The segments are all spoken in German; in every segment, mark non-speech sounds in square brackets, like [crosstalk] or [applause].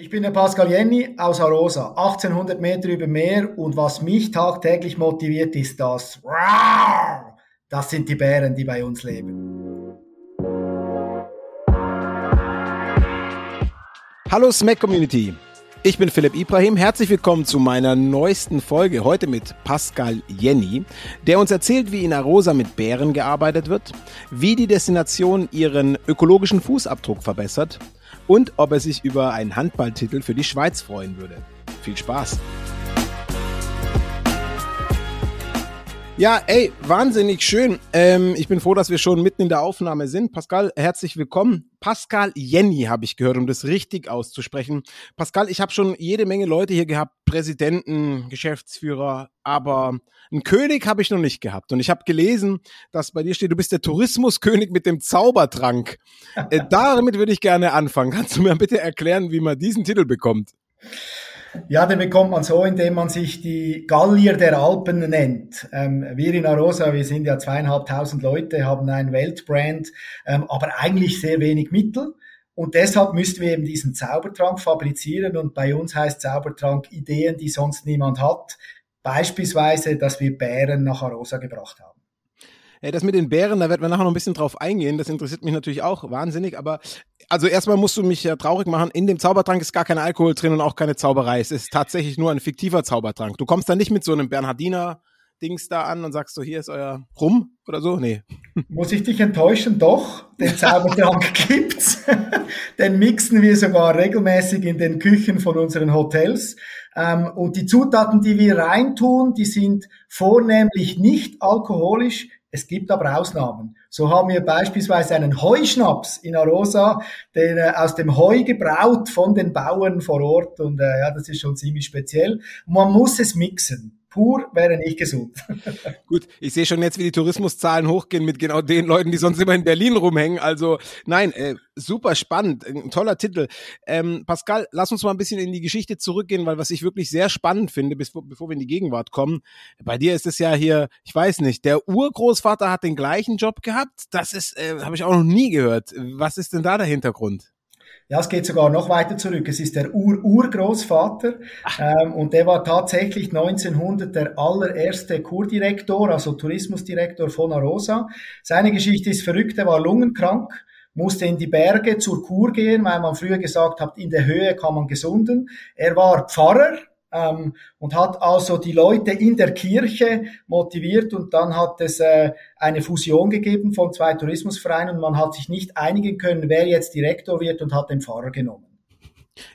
Ich bin der Pascal Jenny aus Arosa, 1800 Meter über Meer und was mich tagtäglich motiviert ist das. Das sind die Bären, die bei uns leben. Hallo Smack Community. Ich bin Philipp Ibrahim. Herzlich willkommen zu meiner neuesten Folge. Heute mit Pascal Jenny, der uns erzählt, wie in Arosa mit Bären gearbeitet wird, wie die Destination ihren ökologischen Fußabdruck verbessert und ob er sich über einen Handballtitel für die Schweiz freuen würde. Viel Spaß! Ja, ey, wahnsinnig schön. Ähm, ich bin froh, dass wir schon mitten in der Aufnahme sind. Pascal, herzlich willkommen. Pascal Jenny habe ich gehört, um das richtig auszusprechen. Pascal, ich habe schon jede Menge Leute hier gehabt, Präsidenten, Geschäftsführer, aber einen König habe ich noch nicht gehabt. Und ich habe gelesen, dass bei dir steht, du bist der Tourismuskönig mit dem Zaubertrank. Äh, [laughs] damit würde ich gerne anfangen. Kannst du mir bitte erklären, wie man diesen Titel bekommt? Ja, den bekommt man so, indem man sich die Gallier der Alpen nennt. Ähm, wir in Arosa, wir sind ja zweieinhalbtausend Leute, haben ein Weltbrand, ähm, aber eigentlich sehr wenig Mittel. Und deshalb müssten wir eben diesen Zaubertrank fabrizieren. Und bei uns heißt Zaubertrank Ideen, die sonst niemand hat. Beispielsweise, dass wir Bären nach Arosa gebracht haben. Das mit den Bären, da werden wir nachher noch ein bisschen drauf eingehen. Das interessiert mich natürlich auch wahnsinnig. Aber also erstmal musst du mich ja traurig machen. In dem Zaubertrank ist gar kein Alkohol drin und auch keine Zauberei. Es ist tatsächlich nur ein fiktiver Zaubertrank. Du kommst da nicht mit so einem Bernhardiner Dings da an und sagst so, hier ist euer Rum oder so? Nee. Muss ich dich enttäuschen? Doch, den Zaubertrank [laughs] gibt's. den mixen wir sogar regelmäßig in den Küchen von unseren Hotels. Ähm, und die Zutaten, die wir reintun, die sind vornehmlich nicht alkoholisch, es gibt aber Ausnahmen. So haben wir beispielsweise einen Heuschnaps in Arosa, den äh, aus dem Heu gebraut von den Bauern vor Ort und äh, ja, das ist schon ziemlich speziell. Man muss es mixen pur wäre nicht gesund. [laughs] Gut, ich sehe schon jetzt, wie die Tourismuszahlen hochgehen mit genau den Leuten, die sonst immer in Berlin rumhängen. Also nein, äh, super spannend, ein toller Titel. Ähm, Pascal, lass uns mal ein bisschen in die Geschichte zurückgehen, weil was ich wirklich sehr spannend finde, bevor, bevor wir in die Gegenwart kommen, bei dir ist es ja hier, ich weiß nicht, der Urgroßvater hat den gleichen Job gehabt. Das ist, äh, habe ich auch noch nie gehört. Was ist denn da der Hintergrund? Ja, es geht sogar noch weiter zurück. Es ist der Ur-Urgroßvater ähm, und der war tatsächlich 1900 der allererste Kurdirektor, also Tourismusdirektor von Arosa. Seine Geschichte ist verrückt, er war lungenkrank, musste in die Berge zur Kur gehen, weil man früher gesagt hat, in der Höhe kann man gesunden. Er war Pfarrer, ähm, und hat also die Leute in der Kirche motiviert und dann hat es äh, eine Fusion gegeben von zwei Tourismusvereinen und man hat sich nicht einigen können, wer jetzt Direktor wird und hat den Pfarrer genommen.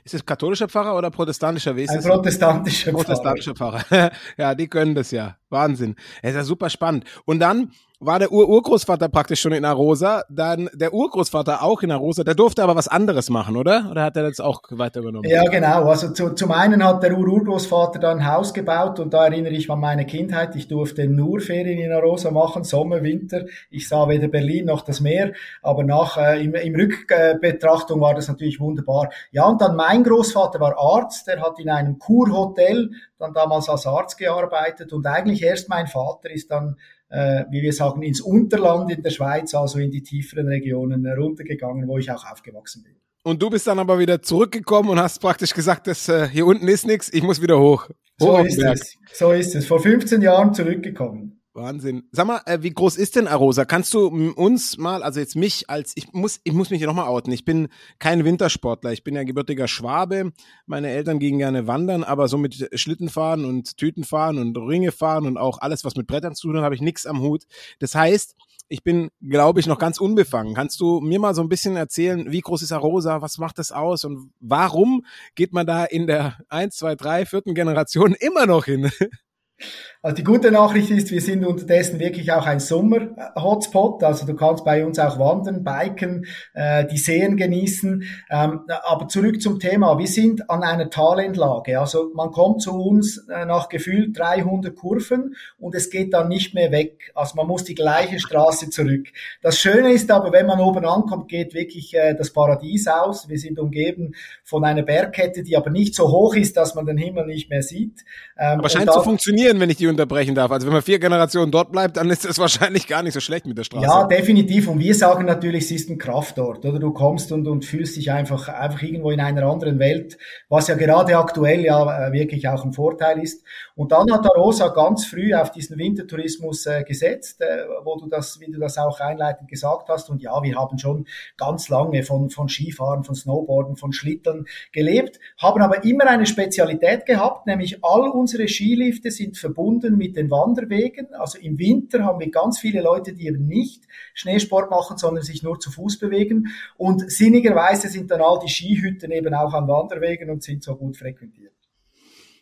Ist es katholischer Pfarrer oder protestantischer Wesen? Ein protestantischer Pfarrer. Protestantischer Pfarrer. [laughs] ja, die können das ja. Wahnsinn. Es ist ja super spannend. Und dann war der Ur Urgroßvater praktisch schon in Arosa, dann der Urgroßvater auch in Arosa, der durfte aber was anderes machen, oder? Oder hat er das auch weiter übernommen? Ja, genau. Also zu, zum einen hat der Ur Urgroßvater dann ein Haus gebaut und da erinnere ich an meine Kindheit. Ich durfte nur Ferien in Arosa machen, Sommer, Winter. Ich sah weder Berlin noch das Meer, aber nach äh, im, im Rückbetrachtung war das natürlich wunderbar. Ja, und dann mein Großvater war Arzt, der hat in einem Kurhotel dann damals als Arzt gearbeitet und eigentlich erst mein Vater ist dann äh, wie wir sagen, ins Unterland in der Schweiz, also in die tieferen Regionen runtergegangen, wo ich auch aufgewachsen bin. Und du bist dann aber wieder zurückgekommen und hast praktisch gesagt, dass äh, hier unten ist nichts, ich muss wieder hoch. hoch so ist es. So ist es. Vor 15 Jahren zurückgekommen. Wahnsinn. Sag mal, äh, wie groß ist denn Arosa? Kannst du uns mal, also jetzt mich als, ich muss, ich muss mich hier nochmal outen. Ich bin kein Wintersportler. Ich bin ja gebürtiger Schwabe. Meine Eltern gingen gerne wandern, aber so mit Schlittenfahren und Tütenfahren und Ringefahren und auch alles, was mit Brettern zu tun hat, habe ich nichts am Hut. Das heißt, ich bin, glaube ich, noch ganz unbefangen. Kannst du mir mal so ein bisschen erzählen, wie groß ist Arosa, was macht das aus und warum geht man da in der 1, 2, 3, vierten Generation immer noch hin? [laughs] Also die gute Nachricht ist, wir sind unterdessen wirklich auch ein Sommer-Hotspot. Also du kannst bei uns auch wandern, biken, äh, die Seen genießen. Ähm, aber zurück zum Thema. Wir sind an einer Talentlage. Also man kommt zu uns äh, nach gefühlt 300 Kurven und es geht dann nicht mehr weg. Also man muss die gleiche Straße zurück. Das Schöne ist aber, wenn man oben ankommt, geht wirklich äh, das Paradies aus. Wir sind umgeben von einer Bergkette, die aber nicht so hoch ist, dass man den Himmel nicht mehr sieht. Ähm, aber scheint zu funktionieren, wenn ich die unterbrechen darf. Also wenn man vier Generationen dort bleibt, dann ist es [laughs] wahrscheinlich gar nicht so schlecht mit der Straße. Ja, definitiv. Und wir sagen natürlich, es ist ein Kraftort, oder? Du kommst und, und fühlst dich einfach, einfach irgendwo in einer anderen Welt, was ja gerade aktuell ja äh, wirklich auch ein Vorteil ist. Und dann hat Arosa ganz früh auf diesen Wintertourismus äh, gesetzt, äh, wo du das, wie du das auch einleitend gesagt hast. Und ja, wir haben schon ganz lange von, von Skifahren, von Snowboarden, von Schlittern gelebt, haben aber immer eine Spezialität gehabt, nämlich all unsere Skilifte sind verbunden mit den Wanderwegen. Also im Winter haben wir ganz viele Leute, die eben nicht Schneesport machen, sondern sich nur zu Fuß bewegen. Und sinnigerweise sind dann all die Skihütten eben auch an Wanderwegen und sind so gut frequentiert.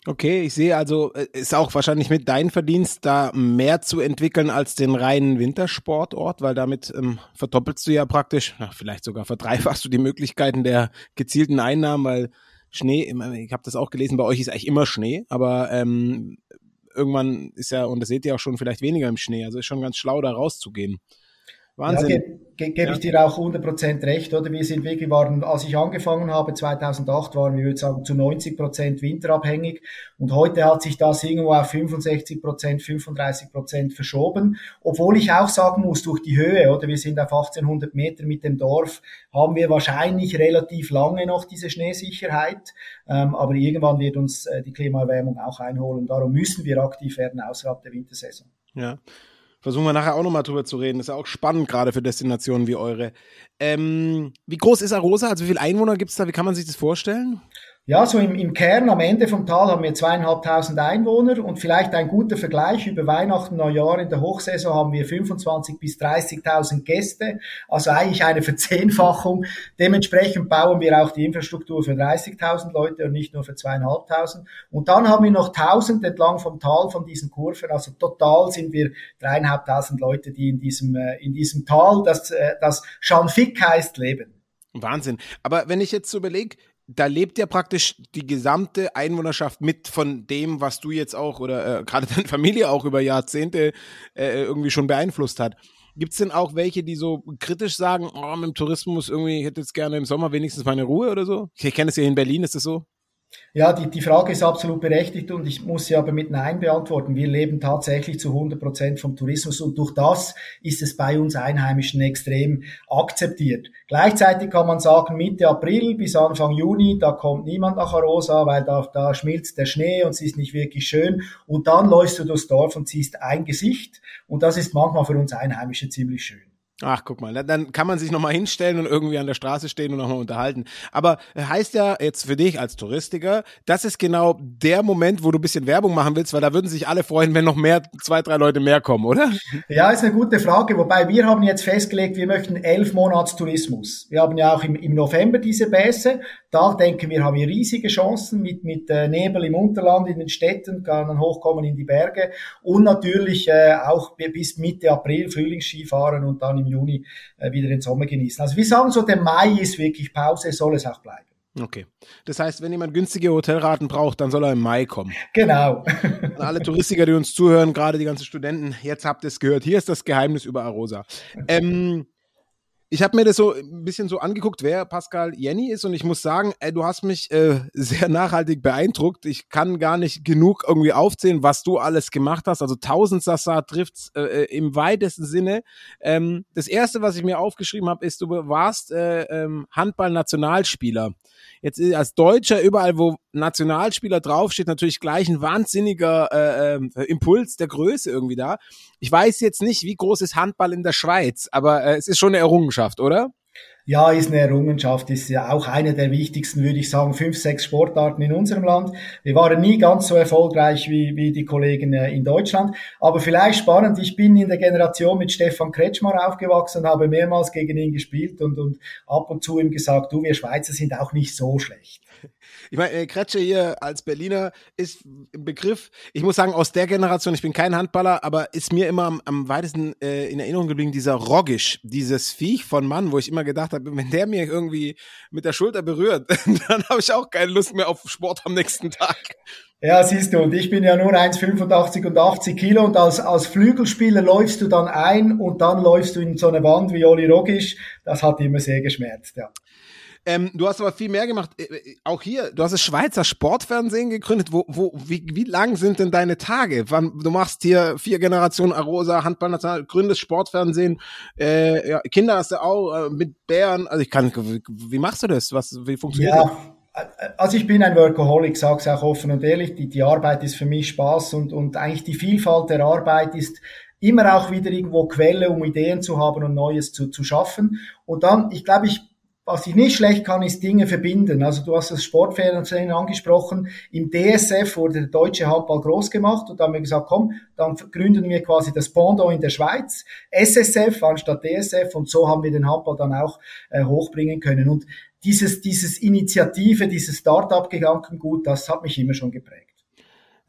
Okay, ich sehe also, äh, ist auch wahrscheinlich mit dein Verdienst, da mehr zu entwickeln als den reinen Wintersportort, weil damit ähm, verdoppelst du ja praktisch, na, vielleicht sogar verdreifachst du die Möglichkeiten der gezielten Einnahmen, weil Schnee, ich habe das auch gelesen, bei euch ist eigentlich immer Schnee, aber ähm, irgendwann ist ja, und das seht ihr auch schon, vielleicht weniger im Schnee. Also ist schon ganz schlau, da rauszugehen. Wahnsinn. Ja, ge ge gebe ja. ich dir auch 100% recht, oder? Wir sind wirklich, waren, als ich angefangen habe, 2008, waren wir, würde sagen, zu 90% winterabhängig. Und heute hat sich das irgendwo auf 65%, 35% verschoben. Obwohl ich auch sagen muss, durch die Höhe, oder? Wir sind auf 1800 Meter mit dem Dorf, haben wir wahrscheinlich relativ lange noch diese Schneesicherheit. Ähm, aber irgendwann wird uns äh, die Klimaerwärmung auch einholen. Darum müssen wir aktiv werden außerhalb der Wintersaison. Ja. Versuchen wir nachher auch nochmal drüber zu reden. Ist ja auch spannend, gerade für Destinationen wie eure. Ähm, wie groß ist Arosa? Also wie viele Einwohner gibt es da? Wie kann man sich das vorstellen? Ja, so im, im Kern am Ende vom Tal haben wir zweieinhalbtausend Einwohner und vielleicht ein guter Vergleich über Weihnachten, Neujahr in der Hochsaison haben wir 25 bis 30.000 Gäste, also eigentlich eine Verzehnfachung. Dementsprechend bauen wir auch die Infrastruktur für 30.000 Leute und nicht nur für zweieinhalbtausend. Und dann haben wir noch 1000 entlang vom Tal von diesen Kurven, also total sind wir dreieinhalbtausend Leute, die in diesem, äh, in diesem Tal, das, äh, das Schanfik heißt, leben. Wahnsinn. Aber wenn ich jetzt so überlege, da lebt ja praktisch die gesamte Einwohnerschaft mit von dem, was du jetzt auch oder äh, gerade deine Familie auch über Jahrzehnte äh, irgendwie schon beeinflusst hat. Gibt es denn auch welche, die so kritisch sagen, oh, mit dem Tourismus irgendwie, ich hätte jetzt gerne im Sommer wenigstens meine Ruhe oder so? Ich kenne es ja in Berlin, ist das so? Ja, die, die Frage ist absolut berechtigt und ich muss sie aber mit Nein beantworten. Wir leben tatsächlich zu 100 Prozent vom Tourismus und durch das ist es bei uns Einheimischen extrem akzeptiert. Gleichzeitig kann man sagen, Mitte April bis Anfang Juni, da kommt niemand nach Arosa, weil da, da schmilzt der Schnee und es ist nicht wirklich schön. Und dann läufst du durchs Dorf und siehst ein Gesicht und das ist manchmal für uns Einheimische ziemlich schön. Ach, guck mal, dann kann man sich nochmal hinstellen und irgendwie an der Straße stehen und nochmal unterhalten. Aber heißt ja jetzt für dich als Touristiker, das ist genau der Moment, wo du ein bisschen Werbung machen willst, weil da würden sich alle freuen, wenn noch mehr, zwei, drei Leute mehr kommen, oder? Ja, ist eine gute Frage. Wobei wir haben jetzt festgelegt, wir möchten elf Monats Tourismus. Wir haben ja auch im, im November diese Bässe. Da denken wir, haben wir riesige Chancen mit, mit äh, Nebel im Unterland, in den Städten, kann dann hochkommen in die Berge und natürlich äh, auch bis Mitte April Frühlingsskifahren und dann im Juni äh, wieder den Sommer genießen. Also wir sagen so, der Mai ist wirklich Pause, soll es auch bleiben. Okay. Das heißt, wenn jemand günstige Hotelraten braucht, dann soll er im Mai kommen. Genau. Alle Touristiker, die uns zuhören, gerade die ganzen Studenten, jetzt habt ihr es gehört. Hier ist das Geheimnis über Arosa. Ähm, ich habe mir das so ein bisschen so angeguckt, wer Pascal Jenny ist und ich muss sagen, ey, du hast mich äh, [laughs] sehr nachhaltig beeindruckt. Ich kann gar nicht genug irgendwie aufzählen, was du alles gemacht hast. Also tausend Sasa trifft's äh, äh, im weitesten Sinne. Ähm, das erste, was ich mir aufgeschrieben habe, ist, du warst äh, ähm, Handball-Nationalspieler. Jetzt als Deutscher überall, wo Nationalspieler draufsteht, natürlich gleich ein wahnsinniger äh, äh, Impuls der Größe irgendwie da. Ich weiß jetzt nicht, wie groß ist Handball in der Schweiz, aber äh, es ist schon eine Errungenschaft, oder? Ja, ist eine Errungenschaft, ist ja auch eine der wichtigsten, würde ich sagen, fünf, sechs Sportarten in unserem Land. Wir waren nie ganz so erfolgreich wie, wie die Kollegen äh, in Deutschland. Aber vielleicht spannend, ich bin in der Generation mit Stefan Kretschmar aufgewachsen, habe mehrmals gegen ihn gespielt und, und ab und zu ihm gesagt, du, wir Schweizer sind auch nicht so schlecht. [laughs] Ich meine, äh, Kretsche hier als Berliner ist ein Begriff, ich muss sagen, aus der Generation, ich bin kein Handballer, aber ist mir immer am, am weitesten äh, in Erinnerung geblieben, dieser Roggisch, dieses Viech von Mann, wo ich immer gedacht habe, wenn der mir irgendwie mit der Schulter berührt, [laughs] dann habe ich auch keine Lust mehr auf Sport am nächsten Tag. Ja, siehst du, und ich bin ja nur 1,85 und 80 Kilo und als, als Flügelspieler läufst du dann ein und dann läufst du in so eine Wand wie Oli Rogisch. Das hat immer sehr geschmerzt, ja. Ähm, du hast aber viel mehr gemacht. Äh, äh, auch hier, du hast das Schweizer Sportfernsehen gegründet. Wo, wo, wie, wie lang sind denn deine Tage? Wann, du machst hier vier Generationen Arosa, Handballnational, gründest Sportfernsehen, äh, ja, Kinder hast du auch, äh, mit Bären. Also ich kann, wie, wie machst du das? Was, wie funktioniert ja. das? also ich bin ein Workaholic, sag's auch offen und ehrlich, die, die Arbeit ist für mich Spaß und, und eigentlich die Vielfalt der Arbeit ist immer auch wieder irgendwo Quelle, um Ideen zu haben und Neues zu, zu schaffen. Und dann, ich glaube, ich was ich nicht schlecht kann, ist Dinge verbinden. Also du hast das Sportfernsehen angesprochen. Im DSF wurde der deutsche Handball groß gemacht und da haben wir gesagt, komm, dann gründen wir quasi das Pendant in der Schweiz, SSF anstatt DSF und so haben wir den Handball dann auch äh, hochbringen können. Und dieses, dieses Initiative, dieses Start-up-Gedankengut, das hat mich immer schon geprägt.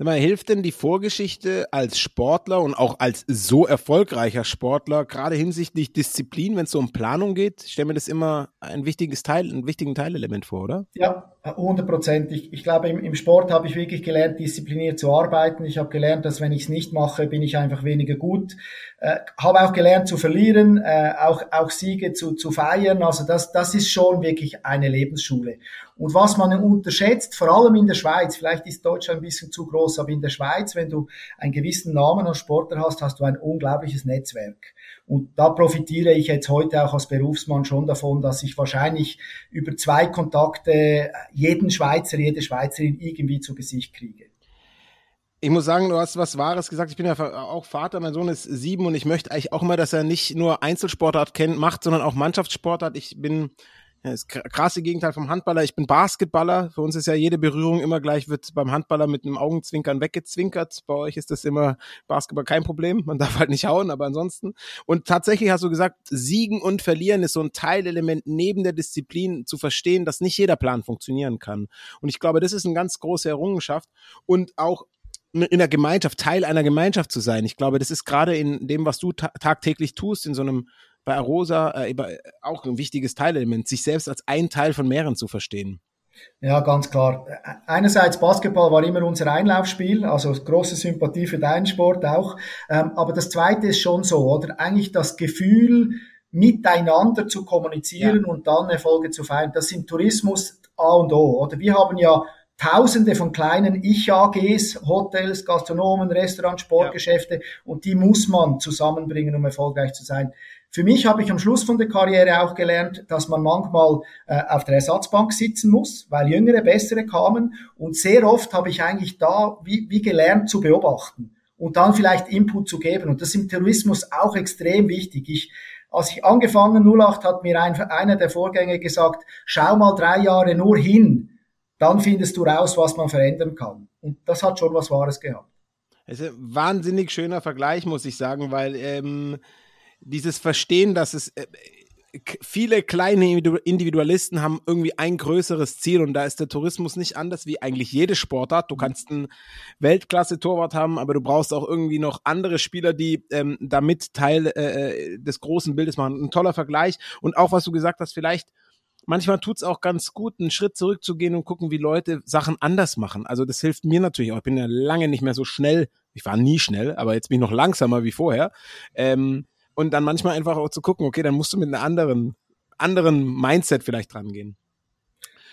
Sag mal, hilft denn die Vorgeschichte als Sportler und auch als so erfolgreicher Sportler, gerade hinsichtlich Disziplin, wenn es so um Planung geht? Ich stelle mir das immer ein wichtiges Teil, ein wichtigen Teilelement vor, oder? Ja, 100 Prozent. Ich, ich glaube, im, im Sport habe ich wirklich gelernt, diszipliniert zu arbeiten. Ich habe gelernt, dass wenn ich es nicht mache, bin ich einfach weniger gut. Äh, habe auch gelernt zu verlieren, äh, auch, auch Siege zu, zu feiern. Also das, das ist schon wirklich eine Lebensschule. Und was man unterschätzt, vor allem in der Schweiz, vielleicht ist Deutschland ein bisschen zu groß, aber in der Schweiz, wenn du einen gewissen Namen als Sportler hast, hast du ein unglaubliches Netzwerk. Und da profitiere ich jetzt heute auch als Berufsmann schon davon, dass ich wahrscheinlich über zwei Kontakte jeden Schweizer, jede Schweizerin irgendwie zu Gesicht kriege. Ich muss sagen, du hast was Wahres gesagt. Ich bin ja auch Vater, mein Sohn ist sieben und ich möchte eigentlich auch immer, dass er nicht nur Einzelsportart kennt, macht, sondern auch Mannschaftssportart. Ich bin ja, das krasse Gegenteil vom Handballer. Ich bin Basketballer. Für uns ist ja jede Berührung immer gleich, wird beim Handballer mit einem Augenzwinkern weggezwinkert. Bei euch ist das immer Basketball kein Problem. Man [laughs] darf halt nicht hauen, aber ansonsten. Und tatsächlich hast du gesagt, Siegen und Verlieren ist so ein Teilelement neben der Disziplin zu verstehen, dass nicht jeder Plan funktionieren kann. Und ich glaube, das ist eine ganz große Errungenschaft. Und auch in der Gemeinschaft, Teil einer Gemeinschaft zu sein. Ich glaube, das ist gerade in dem, was du ta tagtäglich tust, in so einem bei Arosa äh, auch ein wichtiges Teilelement, sich selbst als ein Teil von mehreren zu verstehen. Ja, ganz klar. Einerseits Basketball war immer unser Einlaufspiel, also große Sympathie für deinen Sport auch. Ähm, aber das Zweite ist schon so, oder? Eigentlich das Gefühl, miteinander zu kommunizieren ja. und dann Erfolge zu feiern. Das im Tourismus A und O, oder? Wir haben ja Tausende von kleinen Ich-AGs, Hotels, Gastronomen, Restaurants, Sportgeschäfte ja. und die muss man zusammenbringen, um erfolgreich zu sein. Für mich habe ich am Schluss von der Karriere auch gelernt, dass man manchmal äh, auf der Ersatzbank sitzen muss, weil jüngere, bessere kamen. Und sehr oft habe ich eigentlich da wie, wie gelernt zu beobachten und dann vielleicht Input zu geben. Und das ist im Tourismus auch extrem wichtig. Ich, als ich angefangen 08 hat mir ein, einer der Vorgänger gesagt, schau mal drei Jahre nur hin, dann findest du raus, was man verändern kann. Und das hat schon was Wahres gehabt. Es ist ein wahnsinnig schöner Vergleich, muss ich sagen, weil ähm, dieses Verstehen, dass es äh, viele kleine Individualisten haben irgendwie ein größeres Ziel und da ist der Tourismus nicht anders wie eigentlich jede Sportart. Du kannst einen Weltklasse-Torwart haben, aber du brauchst auch irgendwie noch andere Spieler, die ähm, damit Teil äh, des großen Bildes machen. Ein toller Vergleich und auch was du gesagt hast, vielleicht manchmal tut's auch ganz gut, einen Schritt zurückzugehen und gucken, wie Leute Sachen anders machen. Also das hilft mir natürlich auch. Ich bin ja lange nicht mehr so schnell. Ich war nie schnell, aber jetzt bin ich noch langsamer wie vorher. Ähm, und dann manchmal einfach auch zu gucken, okay, dann musst du mit einer anderen, anderen Mindset vielleicht dran gehen.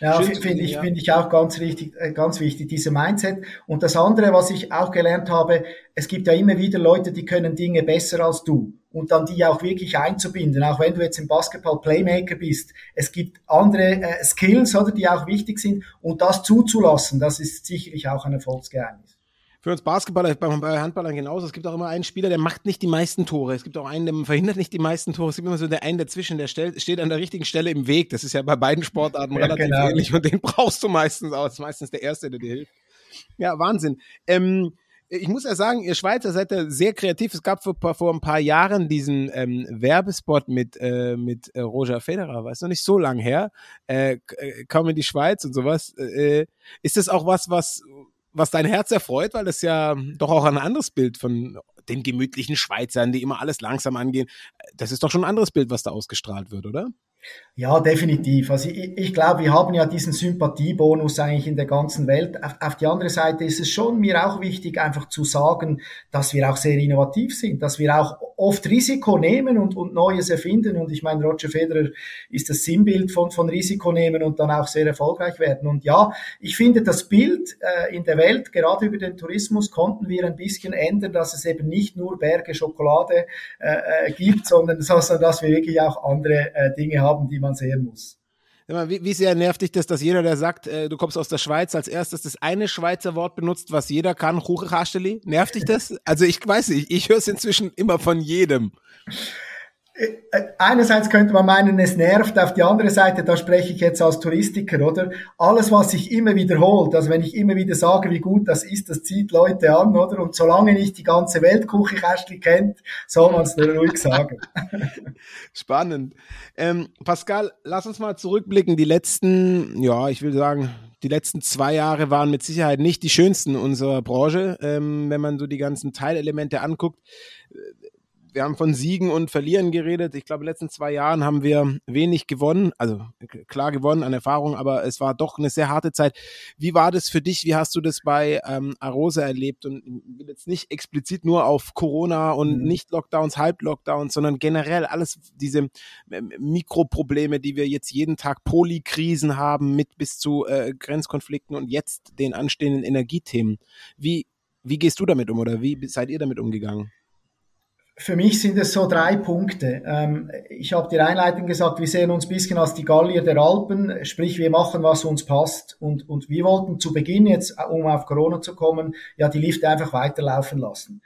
Ja, finde ich, ja. finde ich auch ganz richtig, äh, ganz wichtig, diese Mindset. Und das andere, was ich auch gelernt habe, es gibt ja immer wieder Leute, die können Dinge besser als du. Und dann die auch wirklich einzubinden, auch wenn du jetzt im Basketball Playmaker bist. Es gibt andere äh, Skills, oder, die auch wichtig sind. Und das zuzulassen, das ist sicherlich auch ein Erfolgsgeheimnis für uns Basketballer, bei Handballern genauso. Es gibt auch immer einen Spieler, der macht nicht die meisten Tore. Es gibt auch einen, der verhindert nicht die meisten Tore. Es gibt immer so der einen dazwischen, der steht an der richtigen Stelle im Weg. Das ist ja bei beiden Sportarten [laughs] ja, relativ genau. ähnlich und den brauchst du meistens auch. Das ist meistens der Erste, der dir hilft. Ja, Wahnsinn. Ähm, ich muss ja sagen, ihr Schweizer seid ja sehr kreativ. Es gab vor, vor ein paar Jahren diesen ähm, Werbespot mit, äh, mit äh, Roger Federer, war es noch nicht so lang her. Äh, äh, die Schweiz und sowas. Äh, ist das auch was, was, was dein Herz erfreut, weil das ja doch auch ein anderes Bild von den gemütlichen Schweizern, die immer alles langsam angehen. Das ist doch schon ein anderes Bild, was da ausgestrahlt wird, oder? Ja, definitiv. Also ich, ich glaube, wir haben ja diesen Sympathiebonus eigentlich in der ganzen Welt. Auf, auf, die andere Seite ist es schon mir auch wichtig, einfach zu sagen, dass wir auch sehr innovativ sind, dass wir auch oft Risiko nehmen und, und Neues erfinden. Und ich meine, Roger Federer ist das Sinnbild von, von Risiko nehmen und dann auch sehr erfolgreich werden. Und ja, ich finde das Bild äh, in der Welt, gerade über den Tourismus, konnten wir ein bisschen ändern, dass es eben nicht nur Berge Schokolade äh, äh gibt, sondern, sondern dass wir wirklich auch andere äh, Dinge haben, die man sehen muss. Wie, wie sehr nervt dich das, dass jeder, der sagt, äh, du kommst aus der Schweiz, als erstes das eine Schweizer Wort benutzt, was jeder kann, Chuchachasteli? Nervt dich das? Also ich weiß nicht, ich höre es inzwischen immer von jedem. Äh, einerseits könnte man meinen, es nervt, auf die andere Seite, da spreche ich jetzt als Touristiker, oder? Alles, was sich immer wiederholt, also wenn ich immer wieder sage, wie gut das ist, das zieht Leute an, oder? Und solange nicht die ganze Welt Kuchikästli kennt, soll man es nur ruhig sagen. [laughs] Spannend. Ähm, Pascal, lass uns mal zurückblicken. Die letzten, ja, ich will sagen, die letzten zwei Jahre waren mit Sicherheit nicht die schönsten unserer Branche, ähm, wenn man so die ganzen Teilelemente anguckt wir haben von Siegen und Verlieren geredet. Ich glaube, in den letzten zwei Jahren haben wir wenig gewonnen, also klar gewonnen an Erfahrung, aber es war doch eine sehr harte Zeit. Wie war das für dich? Wie hast du das bei ähm, Arosa erlebt? Und will jetzt nicht explizit nur auf Corona und mhm. nicht Lockdowns, Halb-Lockdowns, sondern generell alles diese ähm, Mikroprobleme, die wir jetzt jeden Tag Polikrisen haben, mit bis zu äh, Grenzkonflikten und jetzt den anstehenden Energiethemen. Wie, wie gehst du damit um oder wie seid ihr damit umgegangen? Für mich sind es so drei Punkte. Ähm, ich habe dir Einleitung gesagt, wir sehen uns ein bisschen als die Gallier der Alpen, sprich wir machen, was uns passt. Und, und wir wollten zu Beginn jetzt, um auf Corona zu kommen, ja die Lifte einfach weiterlaufen lassen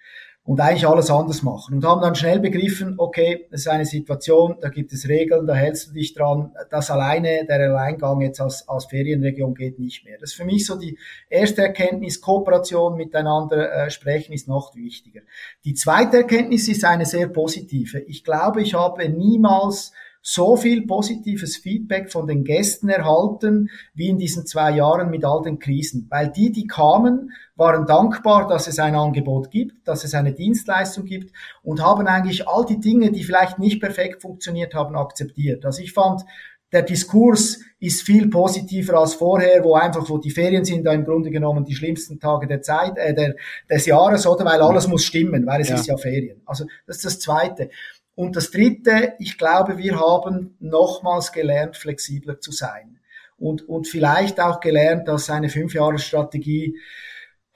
und eigentlich alles anders machen und haben dann schnell begriffen, okay, das ist eine Situation, da gibt es Regeln, da hältst du dich dran, das alleine, der Alleingang jetzt als, als Ferienregion geht nicht mehr. Das ist für mich so die erste Erkenntnis, Kooperation miteinander äh, sprechen ist noch wichtiger. Die zweite Erkenntnis ist eine sehr positive. Ich glaube, ich habe niemals so viel positives Feedback von den Gästen erhalten, wie in diesen zwei Jahren mit all den Krisen. Weil die, die kamen, waren dankbar, dass es ein Angebot gibt, dass es eine Dienstleistung gibt und haben eigentlich all die Dinge, die vielleicht nicht perfekt funktioniert haben, akzeptiert. Also ich fand, der Diskurs ist viel positiver als vorher, wo einfach, wo die Ferien sind, da im Grunde genommen die schlimmsten Tage der Zeit, äh, der, des Jahres, oder? Weil alles muss stimmen, weil es ja. ist ja Ferien. Also das ist das Zweite. Und das Dritte, ich glaube, wir haben nochmals gelernt, flexibler zu sein. Und, und vielleicht auch gelernt, dass eine Fünfjahresstrategie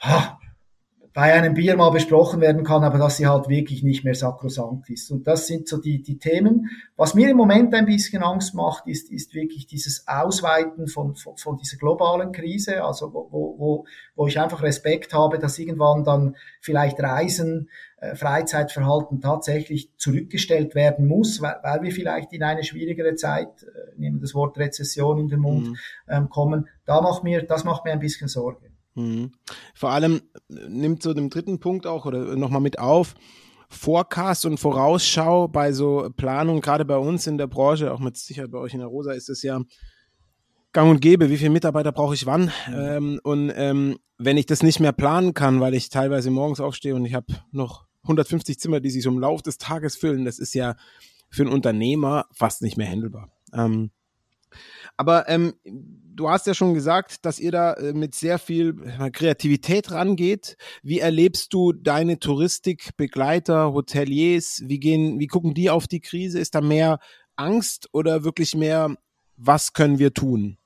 ha, bei einem Bier mal besprochen werden kann, aber dass sie halt wirklich nicht mehr sakrosankt ist. Und das sind so die, die Themen. Was mir im Moment ein bisschen Angst macht, ist, ist wirklich dieses Ausweiten von, von, von dieser globalen Krise, also wo, wo, wo ich einfach Respekt habe, dass irgendwann dann vielleicht Reisen, Freizeitverhalten tatsächlich zurückgestellt werden muss, weil, weil wir vielleicht in eine schwierigere Zeit, äh, nehmen das Wort Rezession in den Mund, mhm. ähm, kommen. Da macht mir, das macht mir ein bisschen Sorge. Mhm. Vor allem äh, nimmt so den dritten Punkt auch oder nochmal mit auf. Forecast und Vorausschau bei so Planung, gerade bei uns in der Branche, auch mit Sicherheit bei euch in der Rosa, ist es ja gang und gäbe, wie viele Mitarbeiter brauche ich wann. Ähm, und ähm, wenn ich das nicht mehr planen kann, weil ich teilweise morgens aufstehe und ich habe noch 150 Zimmer, die sich im Lauf des Tages füllen, das ist ja für einen Unternehmer fast nicht mehr handelbar. Ähm, aber ähm, du hast ja schon gesagt, dass ihr da äh, mit sehr viel Kreativität rangeht. Wie erlebst du deine Touristikbegleiter, Hoteliers? Wie gehen, wie gucken die auf die Krise? Ist da mehr Angst oder wirklich mehr, was können wir tun?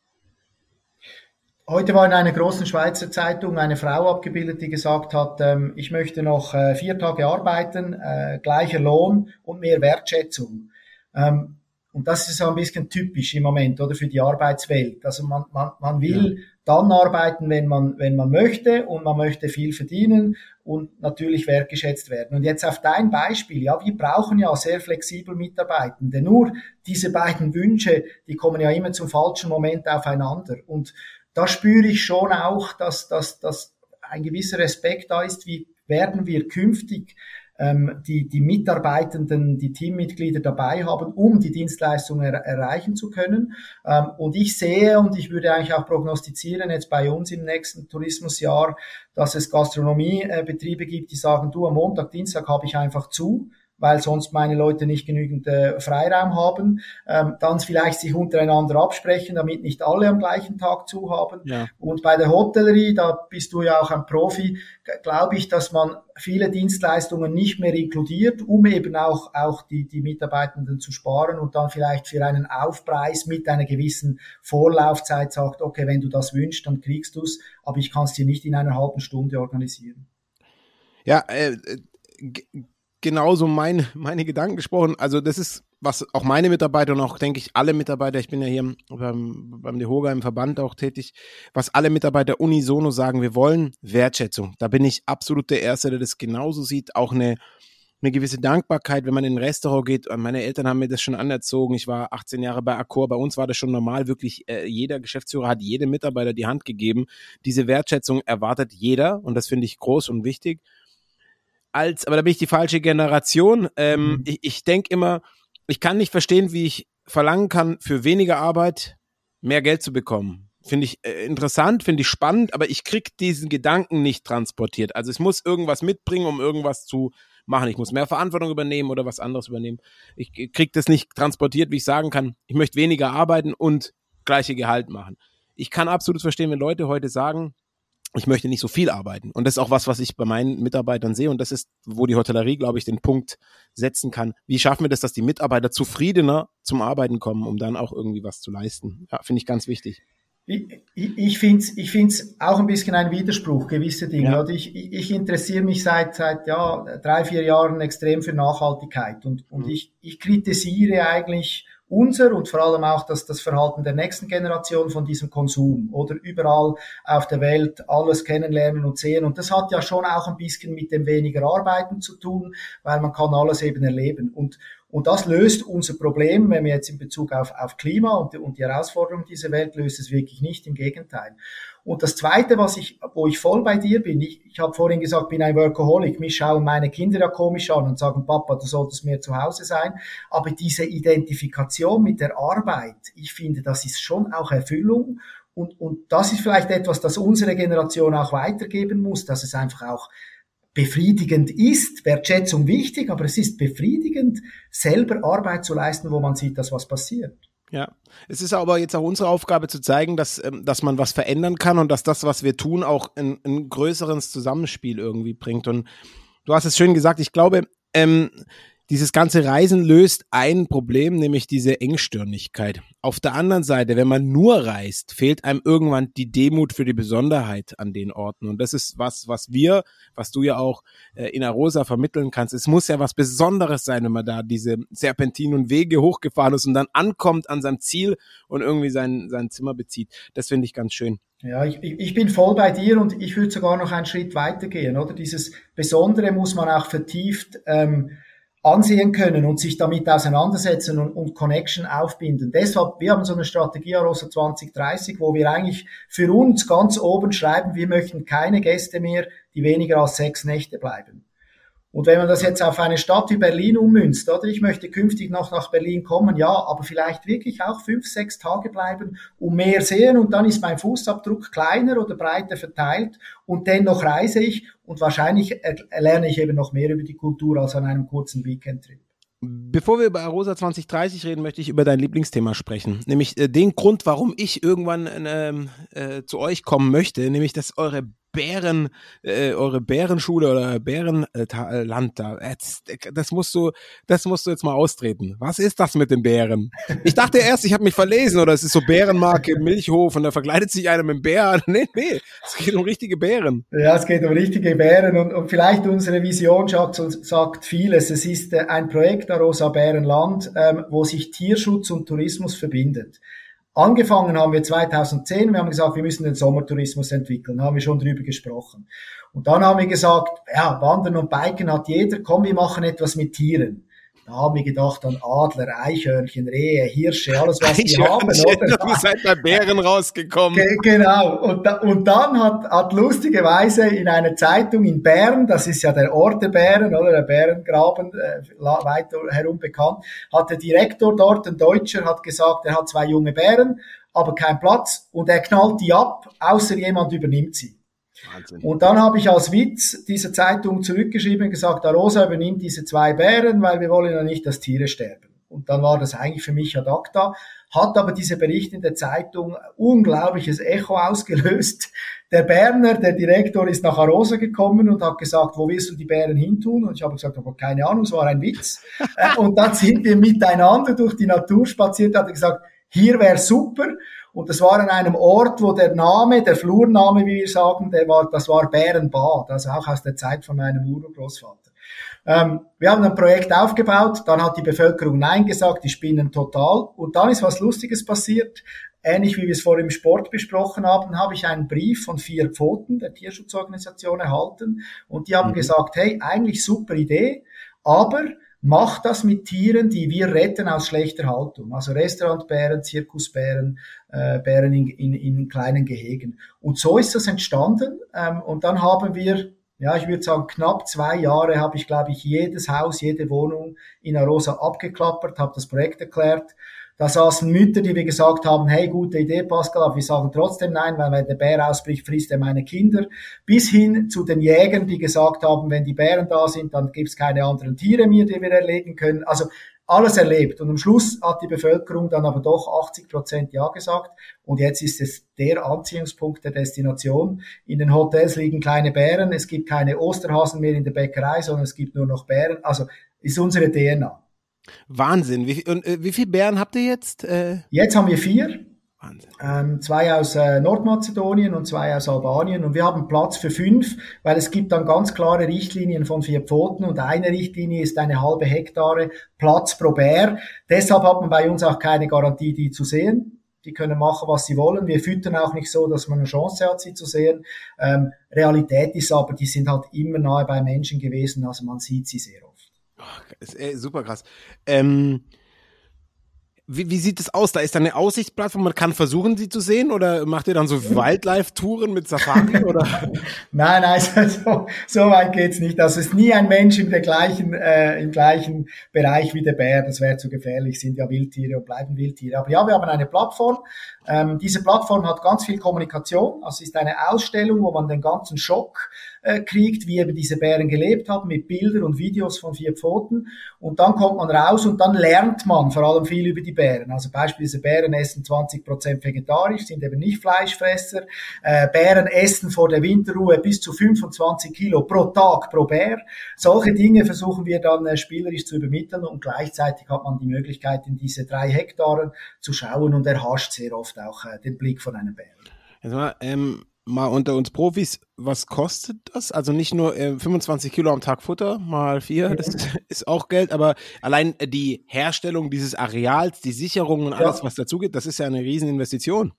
Heute war in einer großen Schweizer Zeitung eine Frau abgebildet, die gesagt hat, ähm, ich möchte noch äh, vier Tage arbeiten, äh, gleicher Lohn und mehr Wertschätzung. Ähm, und das ist so ein bisschen typisch im Moment, oder für die Arbeitswelt. Also man, man, man will ja. dann arbeiten, wenn man, wenn man möchte und man möchte viel verdienen und natürlich wertgeschätzt werden. Und jetzt auf dein Beispiel, ja, wir brauchen ja sehr flexibel Mitarbeitende. Nur diese beiden Wünsche, die kommen ja immer zum falschen Moment aufeinander. Und da spüre ich schon auch, dass, dass, dass ein gewisser Respekt da ist, wie werden wir künftig ähm, die, die Mitarbeitenden, die Teammitglieder dabei haben, um die Dienstleistung er, erreichen zu können. Ähm, und ich sehe und ich würde eigentlich auch prognostizieren jetzt bei uns im nächsten Tourismusjahr, dass es Gastronomiebetriebe gibt, die sagen, du am Montag, Dienstag habe ich einfach zu weil sonst meine Leute nicht genügend äh, Freiraum haben. Ähm, dann vielleicht sich untereinander absprechen, damit nicht alle am gleichen Tag zu haben. Ja. Und bei der Hotellerie, da bist du ja auch ein Profi, glaube ich, dass man viele Dienstleistungen nicht mehr inkludiert, um eben auch, auch die, die Mitarbeitenden zu sparen und dann vielleicht für einen Aufpreis mit einer gewissen Vorlaufzeit sagt, okay, wenn du das wünschst, dann kriegst du es, aber ich kann es dir nicht in einer halben Stunde organisieren. Ja, äh, genauso mein, meine Gedanken gesprochen. Also das ist, was auch meine Mitarbeiter und auch, denke ich, alle Mitarbeiter, ich bin ja hier beim, beim DeHoga im Verband auch tätig, was alle Mitarbeiter unisono sagen, wir wollen Wertschätzung. Da bin ich absolut der Erste, der das genauso sieht. Auch eine, eine gewisse Dankbarkeit, wenn man in ein Restaurant geht. Meine Eltern haben mir das schon anerzogen. Ich war 18 Jahre bei Accor. Bei uns war das schon normal. Wirklich, äh, jeder Geschäftsführer hat jedem Mitarbeiter die Hand gegeben. Diese Wertschätzung erwartet jeder und das finde ich groß und wichtig als, aber da bin ich die falsche Generation. Ähm, mhm. Ich, ich denke immer, ich kann nicht verstehen, wie ich verlangen kann, für weniger Arbeit mehr Geld zu bekommen. Finde ich äh, interessant, finde ich spannend, aber ich krieg diesen Gedanken nicht transportiert. Also es muss irgendwas mitbringen, um irgendwas zu machen. Ich muss mehr Verantwortung übernehmen oder was anderes übernehmen. Ich krieg das nicht transportiert, wie ich sagen kann, ich möchte weniger arbeiten und gleiche Gehalt machen. Ich kann absolut verstehen, wenn Leute heute sagen, ich möchte nicht so viel arbeiten. Und das ist auch was, was ich bei meinen Mitarbeitern sehe. Und das ist, wo die Hotellerie, glaube ich, den Punkt setzen kann. Wie schaffen wir das, dass die Mitarbeiter zufriedener zum Arbeiten kommen, um dann auch irgendwie was zu leisten? Ja, finde ich ganz wichtig. Ich, ich, ich finde es ich find's auch ein bisschen ein Widerspruch, gewisse Dinge. Ja. Ich, ich interessiere mich seit, seit ja, drei, vier Jahren extrem für Nachhaltigkeit und, und mhm. ich, ich kritisiere eigentlich unser und vor allem auch das, das Verhalten der nächsten Generation von diesem Konsum oder überall auf der Welt alles kennenlernen und sehen. Und das hat ja schon auch ein bisschen mit dem weniger Arbeiten zu tun, weil man kann alles eben erleben. Und, und das löst unser Problem, wenn wir jetzt in Bezug auf, auf Klima und, und die Herausforderungen dieser Welt löst es wirklich nicht, im Gegenteil. Und das Zweite, was ich, wo ich voll bei dir bin, ich, ich habe vorhin gesagt, bin ein Workaholic, mich schauen meine Kinder ja komisch an und sagen, Papa, du solltest mehr zu Hause sein. Aber diese Identifikation mit der Arbeit, ich finde, das ist schon auch Erfüllung. Und, und das ist vielleicht etwas, das unsere Generation auch weitergeben muss, dass es einfach auch befriedigend ist, Wertschätzung wichtig, aber es ist befriedigend, selber Arbeit zu leisten, wo man sieht, dass was passiert. Ja, es ist aber jetzt auch unsere Aufgabe zu zeigen, dass, ähm, dass man was verändern kann und dass das, was wir tun, auch ein, ein größeres Zusammenspiel irgendwie bringt. Und du hast es schön gesagt, ich glaube, ähm, dieses ganze Reisen löst ein Problem, nämlich diese Engstirnigkeit. Auf der anderen Seite, wenn man nur reist, fehlt einem irgendwann die Demut für die Besonderheit an den Orten. Und das ist was, was wir, was du ja auch äh, in Arosa vermitteln kannst. Es muss ja was Besonderes sein, wenn man da diese Serpentinen und Wege hochgefahren ist und dann ankommt an seinem Ziel und irgendwie sein, sein Zimmer bezieht. Das finde ich ganz schön. Ja, ich, ich bin voll bei dir und ich würde sogar noch einen Schritt weitergehen, oder? Dieses Besondere muss man auch vertieft ähm, ansehen können und sich damit auseinandersetzen und, und Connection aufbinden. Deshalb, wir haben so eine Strategie Arosa 2030, wo wir eigentlich für uns ganz oben schreiben, wir möchten keine Gäste mehr, die weniger als sechs Nächte bleiben. Und wenn man das jetzt auf eine Stadt wie Berlin ummünzt, oder ich möchte künftig noch nach Berlin kommen, ja, aber vielleicht wirklich auch fünf, sechs Tage bleiben, um mehr sehen und dann ist mein Fußabdruck kleiner oder breiter verteilt und dennoch reise ich und wahrscheinlich lerne ich eben noch mehr über die Kultur als an einem kurzen Weekendtrip. Bevor wir über Arosa 2030 reden, möchte ich über dein Lieblingsthema sprechen. Nämlich äh, den Grund, warum ich irgendwann ähm, äh, zu euch kommen möchte, nämlich dass eure Bären, äh, eure Bärenschule oder Bärenland äh, da. Das, musst du, das musst du jetzt mal austreten. Was ist das mit den Bären? Ich dachte erst, ich habe mich verlesen oder es ist so Bärenmarke Milchhof und da verkleidet sich einer mit dem Bär. [laughs] Nee, nee, es geht um richtige Bären. Ja, es geht um richtige Bären und, und vielleicht unsere Vision sagt, sagt vieles. Es ist äh, ein Projekt der Rosa Bärenland, ähm, wo sich Tierschutz und Tourismus verbindet. Angefangen haben wir 2010, wir haben gesagt, wir müssen den Sommertourismus entwickeln, haben wir schon drüber gesprochen. Und dann haben wir gesagt, ja, Wandern und Biken hat jeder, komm, wir machen etwas mit Tieren. Da haben wir gedacht an Adler, Eichhörnchen, Rehe, Hirsche, alles was wir haben. Oder? Ihr seid bei Bären rausgekommen. Ge genau. Und, da, und dann hat, hat lustigerweise in einer Zeitung in Bern, das ist ja der Ort der Bären, oder der Bärengraben, äh, weit herum bekannt, hat der Direktor dort, ein Deutscher, hat gesagt, er hat zwei junge Bären, aber kein Platz und er knallt die ab, außer jemand übernimmt sie. Wahnsinn. Und dann habe ich als Witz dieser Zeitung zurückgeschrieben und gesagt, Arosa übernimmt diese zwei Bären, weil wir wollen ja nicht, dass Tiere sterben. Und dann war das eigentlich für mich ad acta, hat aber diese Bericht in der Zeitung unglaubliches Echo ausgelöst. Der Berner, der Direktor, ist nach Arosa gekommen und hat gesagt, wo willst du die Bären hintun? Und ich habe gesagt, aber keine Ahnung, es war ein Witz. [laughs] Äh, und dann sind wir miteinander durch die Natur spaziert, hat er gesagt, hier wäre super. Und das war an einem Ort, wo der Name, der Flurname, wie wir sagen, der war, das war Bärenbad, also auch aus der Zeit von meinem Urgroßvater. Ähm, wir haben ein Projekt aufgebaut, dann hat die Bevölkerung Nein gesagt, die spinnen total. Und dann ist was Lustiges passiert. Ähnlich wie wir es vorhin im Sport besprochen haben, habe ich einen Brief von vier Pfoten der Tierschutzorganisation erhalten und die haben mhm. gesagt, hey, eigentlich super Idee, aber Macht das mit Tieren, die wir retten aus schlechter Haltung. Also Restaurantbären, Zirkusbären, äh, Bären in, in, in kleinen Gehegen. Und so ist das entstanden. Ähm, und dann haben wir, ja, ich würde sagen, knapp zwei Jahre habe ich, glaube ich, jedes Haus, jede Wohnung in Arosa abgeklappert, habe das Projekt erklärt da saßen Mütter, die wir gesagt haben, hey, gute Idee, Pascal, aber wir sagen trotzdem nein, weil wenn der Bär ausbricht, frisst er meine Kinder. Bis hin zu den Jägern, die gesagt haben, wenn die Bären da sind, dann gibt's keine anderen Tiere mehr, die wir erlegen können. Also alles erlebt. Und am Schluss hat die Bevölkerung dann aber doch 80 Prozent Ja gesagt. Und jetzt ist es der Anziehungspunkt der Destination. In den Hotels liegen kleine Bären. Es gibt keine Osterhasen mehr in der Bäckerei, sondern es gibt nur noch Bären. Also ist unsere DNA. Wahnsinn. Wie, und äh, wie viele Bären habt ihr jetzt? Äh? Jetzt haben wir vier. Wahnsinn. Ähm, zwei aus äh, Nordmazedonien und zwei aus Albanien und wir haben Platz für fünf, weil es gibt dann ganz klare Richtlinien von vier Pfoten und eine Richtlinie ist eine halbe Hektare Platz pro Bär. Deshalb hat man bei uns auch keine Garantie, die zu sehen. Die können machen, was sie wollen. Wir füttern auch nicht so, dass man eine Chance hat, sie zu sehen. Ähm, Realität ist aber, die sind halt immer nahe bei Menschen gewesen, also man sieht sie sehr oft. Oh, ist ey, super krass. Ähm, wie, wie sieht es aus? Da ist eine Aussichtsplattform, man kann versuchen, sie zu sehen oder macht ihr dann so Wildlife-Touren mit Safari [laughs] oder? nein, nein, [laughs] so, so weit geht's nicht. Also es ist nie ein Mensch der gleichen, äh, im gleichen Bereich wie der Bär, das wäre zu gefährlich, sind ja Wildtiere und bleiben Wildtiere. Aber ja, wir haben eine Plattform. Ähm, diese Plattform hat ganz viel Kommunikation, also es ist eine Ausstellung, wo man den ganzen Schock äh, kriegt, wie eben diese Bären gelebt haben, mit Bildern und Videos von vier Pfoten. Und dann kommt man raus und dann lernt man vor allem viel über die Bären. Also beispielsweise Bären essen 20 Prozent vegetarisch, sind eben nicht Fleischfresser. Äh, Bären essen vor der Winterruhe bis zu 25 Kilo pro Tag pro Bär. Solche Dinge versuchen wir dann äh, spielerisch zu übermitteln und gleichzeitig hat man die Möglichkeit, in diese drei Hektaren zu schauen und erhascht sehr oft auch äh, den Blick von einem Bären. Also, ähm mal unter uns Profis, was kostet das? Also nicht nur äh, 25 Kilo am Tag Futter mal vier, mhm. das [laughs] ist auch Geld, aber allein die Herstellung dieses Areals, die Sicherung und alles, ja. was dazugeht, das ist ja eine Rieseninvestition.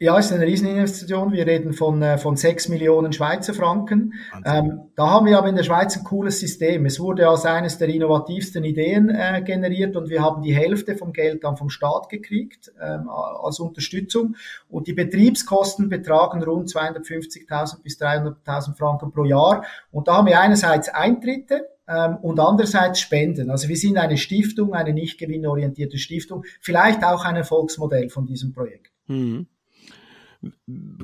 Ja, ist eine Rieseninvestition. Wir reden von, äh, von sechs Millionen Schweizer Franken. Ähm, da haben wir aber in der Schweiz ein cooles System. Es wurde als eines der innovativsten Ideen äh, generiert und wir haben die Hälfte vom Geld dann vom Staat gekriegt ähm, als Unterstützung. Und die Betriebskosten betragen rund 250.000 bis 300.000 Franken pro Jahr. Und da haben wir einerseits Eintritte, ähm, und andererseits Spenden. Also wir sind eine Stiftung, eine nicht gewinnorientierte Stiftung, vielleicht auch ein Erfolgsmodell von diesem Projekt. Mhm.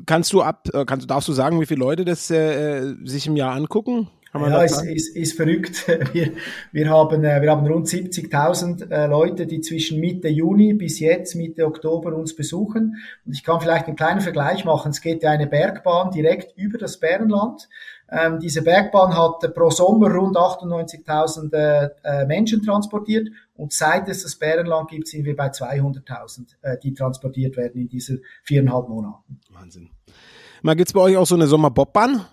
Kannst du ab, äh, kannst, darfst du sagen, wie viele Leute das äh, sich im Jahr angucken? ja, ist, ist, ist verrückt. [laughs] Wir, wir, haben, äh, wir haben rund 70.000 äh, Leute, die zwischen Mitte Juni bis jetzt, Mitte Oktober uns besuchen. Und ich kann vielleicht einen kleinen Vergleich machen. Es geht ja eine Bergbahn direkt über das Bärenland. Ähm, diese Bergbahn hat pro Sommer rund 98.000 äh, äh, Menschen transportiert und seit es das Bärenland gibt, sind wir bei 200.000, äh, die transportiert werden in diesen viereinhalb Monaten. Wahnsinn. Mal gibt's bei euch auch so eine Sommerbobbahn?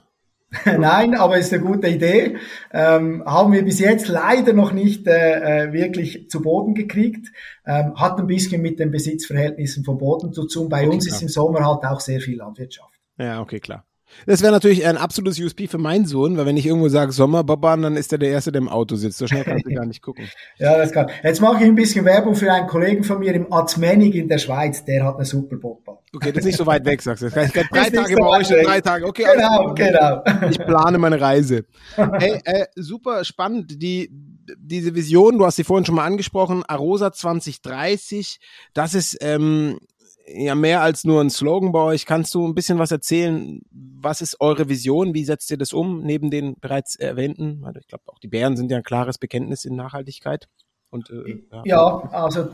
[laughs] Nein, aber ist eine gute Idee. Ähm, haben wir bis jetzt leider noch nicht äh, äh, wirklich zu Boden gekriegt. Ähm, hat ein bisschen mit den Besitzverhältnissen vom Boden zu tun. Bei okay, uns klar. ist im Sommer halt auch sehr viel Landwirtschaft. Ja, okay, klar. Das wäre natürlich ein absolutes USP für meinen Sohn, weil wenn ich irgendwo sage Sommerbobahn, dann ist er der Erste, der im Auto sitzt. So schnell kannst du gar nicht gucken. [laughs] ja, das kann. Jetzt mache ich ein bisschen Werbung für einen Kollegen von mir im Azmenig in der Schweiz. Der hat eine super Bobbahn. Okay, das ist nicht so weit weg, sagst du. Ich [laughs] drei Tage so bei euch und drei Tage. Okay, genau, genau. Ich plane meine Reise. [laughs] Hey, äh, super spannend. Die, diese Vision, du hast sie vorhin schon mal angesprochen, Arosa 2030, das ist ähm, ja mehr als nur ein Slogan bei euch. Kannst du ein bisschen was erzählen, was ist eure Vision? Wie setzt ihr das um, neben den bereits erwähnten? Ich glaube, auch die Bären sind ja ein klares Bekenntnis in Nachhaltigkeit. Und, äh, ja. ja. also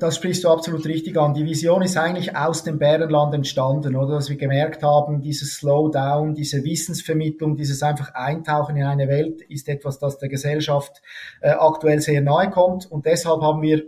das sprichst du absolut richtig an. Die Vision ist eigentlich aus dem Bärenland entstanden, oder? Dass wir gemerkt haben, dieses Slowdown, diese Wissensvermittlung, dieses einfach Eintauchen in eine Welt ist etwas, das der Gesellschaft äh, aktuell sehr nahe kommt. Und deshalb haben wir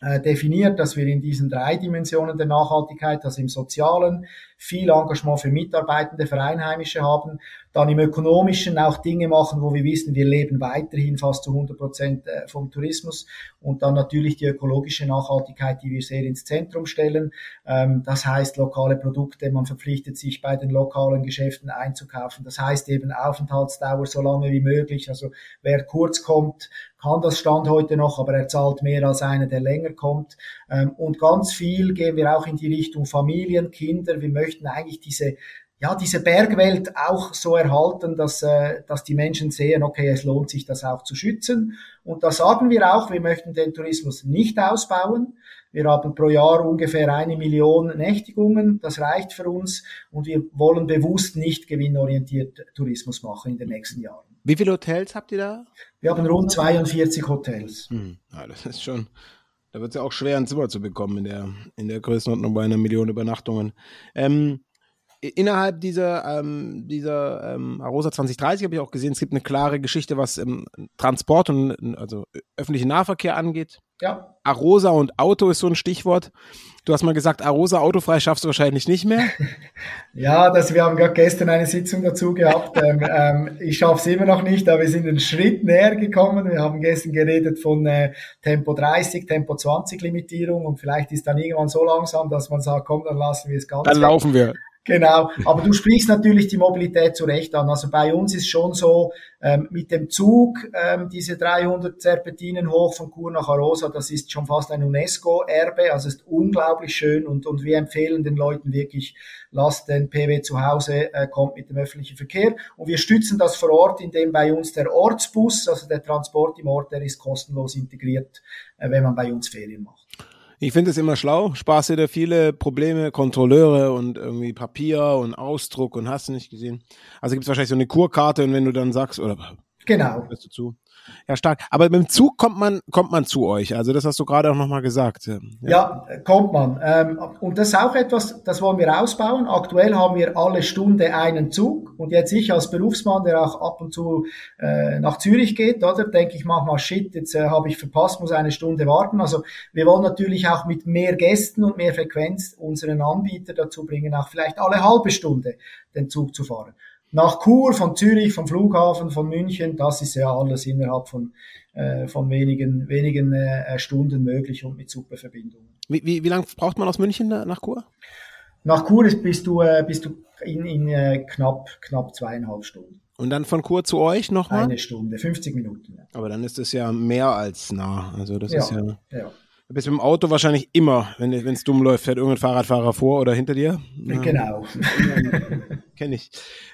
definiert, dass wir in diesen drei Dimensionen der Nachhaltigkeit, also im Sozialen, viel Engagement für Mitarbeitende, für Einheimische haben, dann im Ökonomischen auch Dinge machen, wo wir wissen, wir leben weiterhin fast zu 100 Prozent äh, vom Tourismus und dann natürlich die ökologische Nachhaltigkeit, die wir sehr ins Zentrum stellen. Ähm, das heißt lokale Produkte, man verpflichtet sich bei den lokalen Geschäften einzukaufen. Das heißt eben Aufenthaltsdauer so lange wie möglich. Also wer kurz kommt, kann das Stand heute noch, aber er zahlt mehr als einer, der länger kommt. Ähm, und ganz viel gehen wir auch in die Richtung Familien, Kinder. Wir möchten eigentlich diese ja, diese Bergwelt auch so erhalten, dass, äh, dass die Menschen sehen, okay, es lohnt sich, das auch zu schützen. Und da sagen wir auch, wir möchten den Tourismus nicht ausbauen. Wir haben pro Jahr ungefähr eine Million Nächtigungen. Das reicht für uns. Und wir wollen bewusst nicht gewinnorientiert Tourismus machen in den nächsten Jahren. Wie viele Hotels habt ihr da? Wir haben rund 42 Hotels. Hm, ja, das ist schon, da wird es ja auch schwer, ein Zimmer zu bekommen in der, in der Größenordnung bei einer Million Übernachtungen. Ähm, innerhalb dieser, ähm, dieser ähm, Arosa 2030 habe ich auch gesehen, es gibt eine klare Geschichte, was ähm, Transport und also öffentlichen Nahverkehr angeht. Ja. Arosa und Auto ist so ein Stichwort. Du hast mal gesagt, Arosa autofrei schaffst du wahrscheinlich nicht mehr. [laughs] ja, das, wir haben gerade gestern eine Sitzung dazu gehabt. [laughs] ähm, ähm, ich schaffe es immer noch nicht, aber wir sind einen Schritt näher gekommen. Wir haben gestern geredet von äh, Tempo 30, Tempo 20 Limitierung und vielleicht ist dann irgendwann so langsam, dass man sagt, komm, dann lassen wir es ganz. Dann laufen wir. Genau, aber du sprichst natürlich die Mobilität zu Recht an. Also bei uns ist schon so, ähm, mit dem Zug, ähm, diese 300 Serpentinen hoch von Chur nach Arosa, das ist schon fast ein UNESCO-Erbe, also ist unglaublich schön und, und wir empfehlen den Leuten wirklich, lasst den PW zu Hause, äh, kommt mit dem öffentlichen Verkehr und wir stützen das vor Ort, indem bei uns der Ortsbus, also der Transport im Ort, der ist kostenlos integriert, äh, wenn man bei uns Ferien macht. Ich finde es immer schlau. Sparst dir da viele Probleme, Kontrolleure und irgendwie Papier und Ausdruck und hast du nicht gesehen. Also gibt es wahrscheinlich so eine Kurkarte und wenn du dann sagst, oder genau. du zu. Ja, stark. Aber mit dem Zug kommt man, kommt man zu euch. Also das hast du gerade auch nochmal gesagt. Ja, ja kommt man. Ähm, und das ist auch etwas, das wollen wir ausbauen. Aktuell haben wir alle Stunde einen Zug. Und jetzt ich als Berufsmann, der auch ab und zu äh, nach Zürich geht, oder denke ich manchmal, shit, jetzt äh, habe ich verpasst, muss eine Stunde warten. Also wir wollen natürlich auch mit mehr Gästen und mehr Frequenz unseren Anbieter dazu bringen, auch vielleicht alle halbe Stunde den Zug zu fahren nach Chur, von Zürich, vom Flughafen, von München, das ist ja alles innerhalb von, äh, von wenigen, wenigen äh, Stunden möglich und mit super Verbindungen. Wie, wie, wie lange braucht man aus München nach Chur? Nach Chur ist, bist du, äh, bist du in, in äh, knapp, knapp zweieinhalb Stunden. Und dann von Chur zu euch nochmal? Eine Stunde, 50 Minuten. Ja. Aber dann ist das ja mehr als nah. Also das ja, ist ja. ja. Du bist mit dem Auto wahrscheinlich immer, wenn es dumm läuft, fährt irgendein Fahrradfahrer vor oder hinter dir. Genau. [laughs] Kenne ich.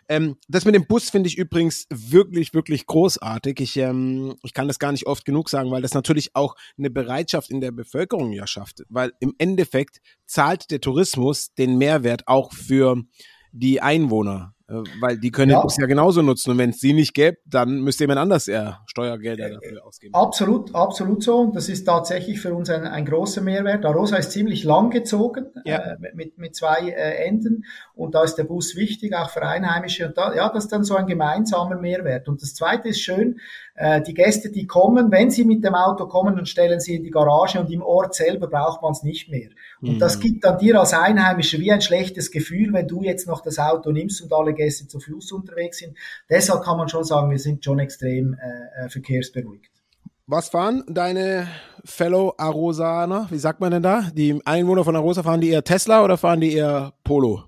Ähm, das mit dem Bus finde ich übrigens wirklich, wirklich großartig. Ich, ähm, ich kann das gar nicht oft genug sagen, weil das natürlich auch eine Bereitschaft in der Bevölkerung ja schafft. Weil im Endeffekt zahlt der Tourismus den Mehrwert auch für die Einwohner. Äh, weil die können ja. es ja genauso nutzen. Und wenn es sie nicht gäbe, dann müsste jemand anders eher Steuergelder dafür ausgeben. Absolut, absolut so. Und das ist tatsächlich für uns ein, ein großer Mehrwert. Arosa ist ziemlich lang gezogen, ja. äh, mit, mit zwei äh, Enden. Und da ist der Bus wichtig, auch für Einheimische. Und da, ja, das ist dann so ein gemeinsamer Mehrwert. Und das zweite ist schön, äh, die Gäste, die kommen, wenn sie mit dem Auto kommen, dann stellen sie in die Garage und im Ort selber braucht man es nicht mehr. Und mhm. das gibt dann dir als Einheimischer wie ein schlechtes Gefühl, wenn du jetzt noch das Auto nimmst und alle Gäste zu Fuß unterwegs sind. Deshalb kann man schon sagen, wir sind schon extrem äh, äh verkehrsberuhigt. Was fahren deine Fellow Arosaner? Wie sagt man denn da? Die Einwohner von Arosa fahren die eher Tesla oder fahren die eher Polo?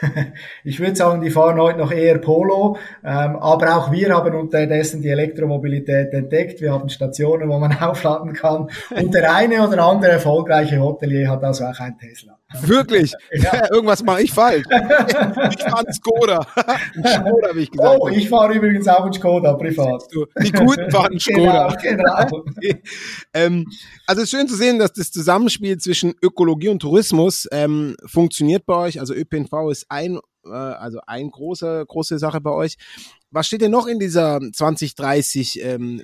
[laughs] Ich würde sagen, die fahren heute noch eher Polo, ähm, aber auch wir haben unterdessen die Elektromobilität entdeckt. Wir haben Stationen, wo man [laughs] aufladen kann. Und der eine oder andere erfolgreiche Hotelier hat also auch ein Tesla. Wirklich? [laughs] Ja. [laughs] Irgendwas mache ich falsch. Ich fahre einen Skoda. [laughs] Skoda, wie ich gesagt Oh, ich fahre übrigens auch einen Skoda, privat. Die Guten fahren Skoda. Genau, genau. Ähm, also es ist schön zu sehen, dass das Zusammenspiel zwischen Ökologie und Tourismus ähm, funktioniert bei euch. Also ÖPNV ist ein äh, also ein große, große Sache bei euch. Was steht denn noch in dieser 2030 ähm,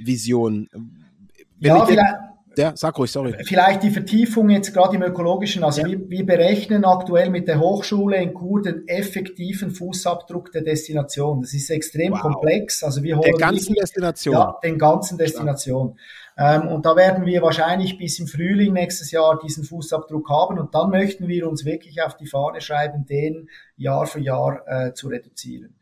ja, vielleicht, ja, sag ruhig, sorry. Vielleicht die Vertiefung jetzt gerade im ökologischen. Also ja. wir, wir berechnen aktuell mit der Hochschule in Chur den effektiven Fußabdruck der Destination. Das ist extrem wow. komplex. Also wir holen der ganzen nicht, Destination. Ja, den ganzen Destination. Ähm, und da werden wir wahrscheinlich bis im Frühling nächstes Jahr diesen Fußabdruck haben. Und dann möchten wir uns wirklich auf die Fahne schreiben, den Jahr für Jahr äh, zu reduzieren.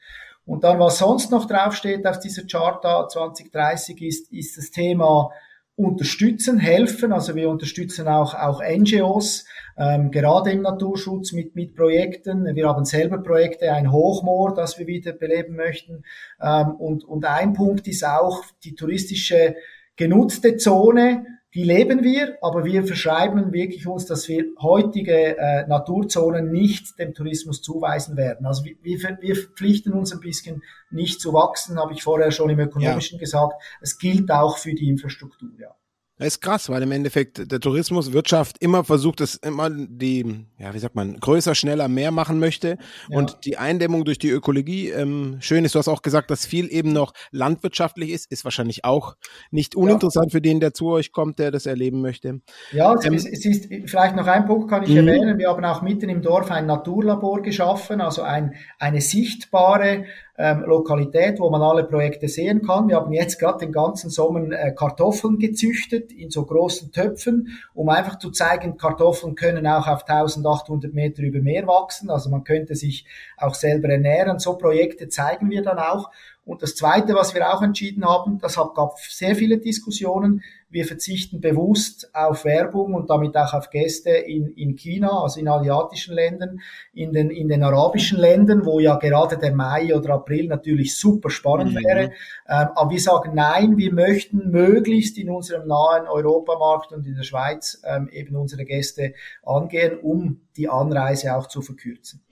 Und dann, was sonst noch draufsteht auf dieser Charta 2030, ist, ist das Thema unterstützen, helfen. Also wir unterstützen auch, auch NGOs, ähm, gerade im Naturschutz mit, mit Projekten. Wir haben selber Projekte, ein Hochmoor, das wir wieder beleben möchten. Ähm, und, und ein Punkt ist auch die touristische genutzte Zone, die leben wir, aber wir verschreiben wirklich uns, dass wir heutige äh, Naturzonen nicht dem Tourismus zuweisen werden. Also wir, wir verpflichten uns ein bisschen nicht zu wachsen, habe ich vorher schon im ökonomischen ja. gesagt. Es gilt auch für die Infrastruktur, ja. Das ist krass, weil im Endeffekt der Tourismus, Wirtschaft immer versucht, es immer die, ja, wie sagt man, größer, schneller, mehr machen möchte. Ja. Und die Eindämmung durch die Ökologie, ähm, schön ist, du hast auch gesagt, dass viel eben noch landwirtschaftlich ist, ist wahrscheinlich auch nicht uninteressant ja. für den, der zu euch kommt, der das erleben möchte. Ja, es, ähm, es ist vielleicht noch ein Punkt, kann ich mhm. erwähnen. Wir haben auch mitten im Dorf ein Naturlabor geschaffen, also ein, eine sichtbare ähm, Lokalität, wo man alle Projekte sehen kann. Wir haben jetzt gerade den ganzen Sommer äh, Kartoffeln gezüchtet in so großen Töpfen, um einfach zu zeigen, Kartoffeln können auch auf 1800 Meter über Meer wachsen. Also man könnte sich auch selber ernähren. So Projekte zeigen wir dann auch. Und das Zweite, was wir auch entschieden haben, das gab sehr viele Diskussionen, wir verzichten bewusst auf Werbung und damit auch auf Gäste in, in China, also in asiatischen Ländern, in den, in den arabischen Ländern, wo ja gerade der Mai oder April natürlich super spannend mhm. wäre. Ähm, aber wir sagen nein, wir möchten möglichst in unserem nahen Europamarkt und in der Schweiz ähm, eben unsere Gäste angehen, um die Anreise auch zu verkürzen.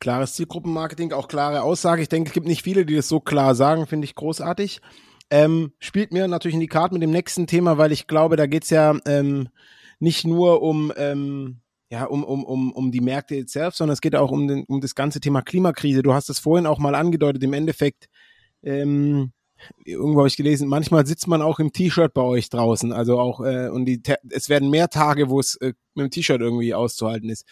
Klares Zielgruppenmarketing, auch klare Aussage. Ich denke, es gibt nicht viele, die das so klar sagen, finde ich großartig. Ähm, spielt mir natürlich in die Karte mit dem nächsten Thema, weil ich glaube, da geht's ja ähm, nicht nur um, ähm, ja, um, um, um, um die Märkte itself, sondern es geht auch um, den, um das ganze Thema Klimakrise. Du hast es vorhin auch mal angedeutet, im Endeffekt, ähm, irgendwo habe ich gelesen, manchmal sitzt man auch im T-Shirt bei euch draußen. Also auch, äh, und die, es werden mehr Tage, wo es äh, mit dem T-Shirt irgendwie auszuhalten ist.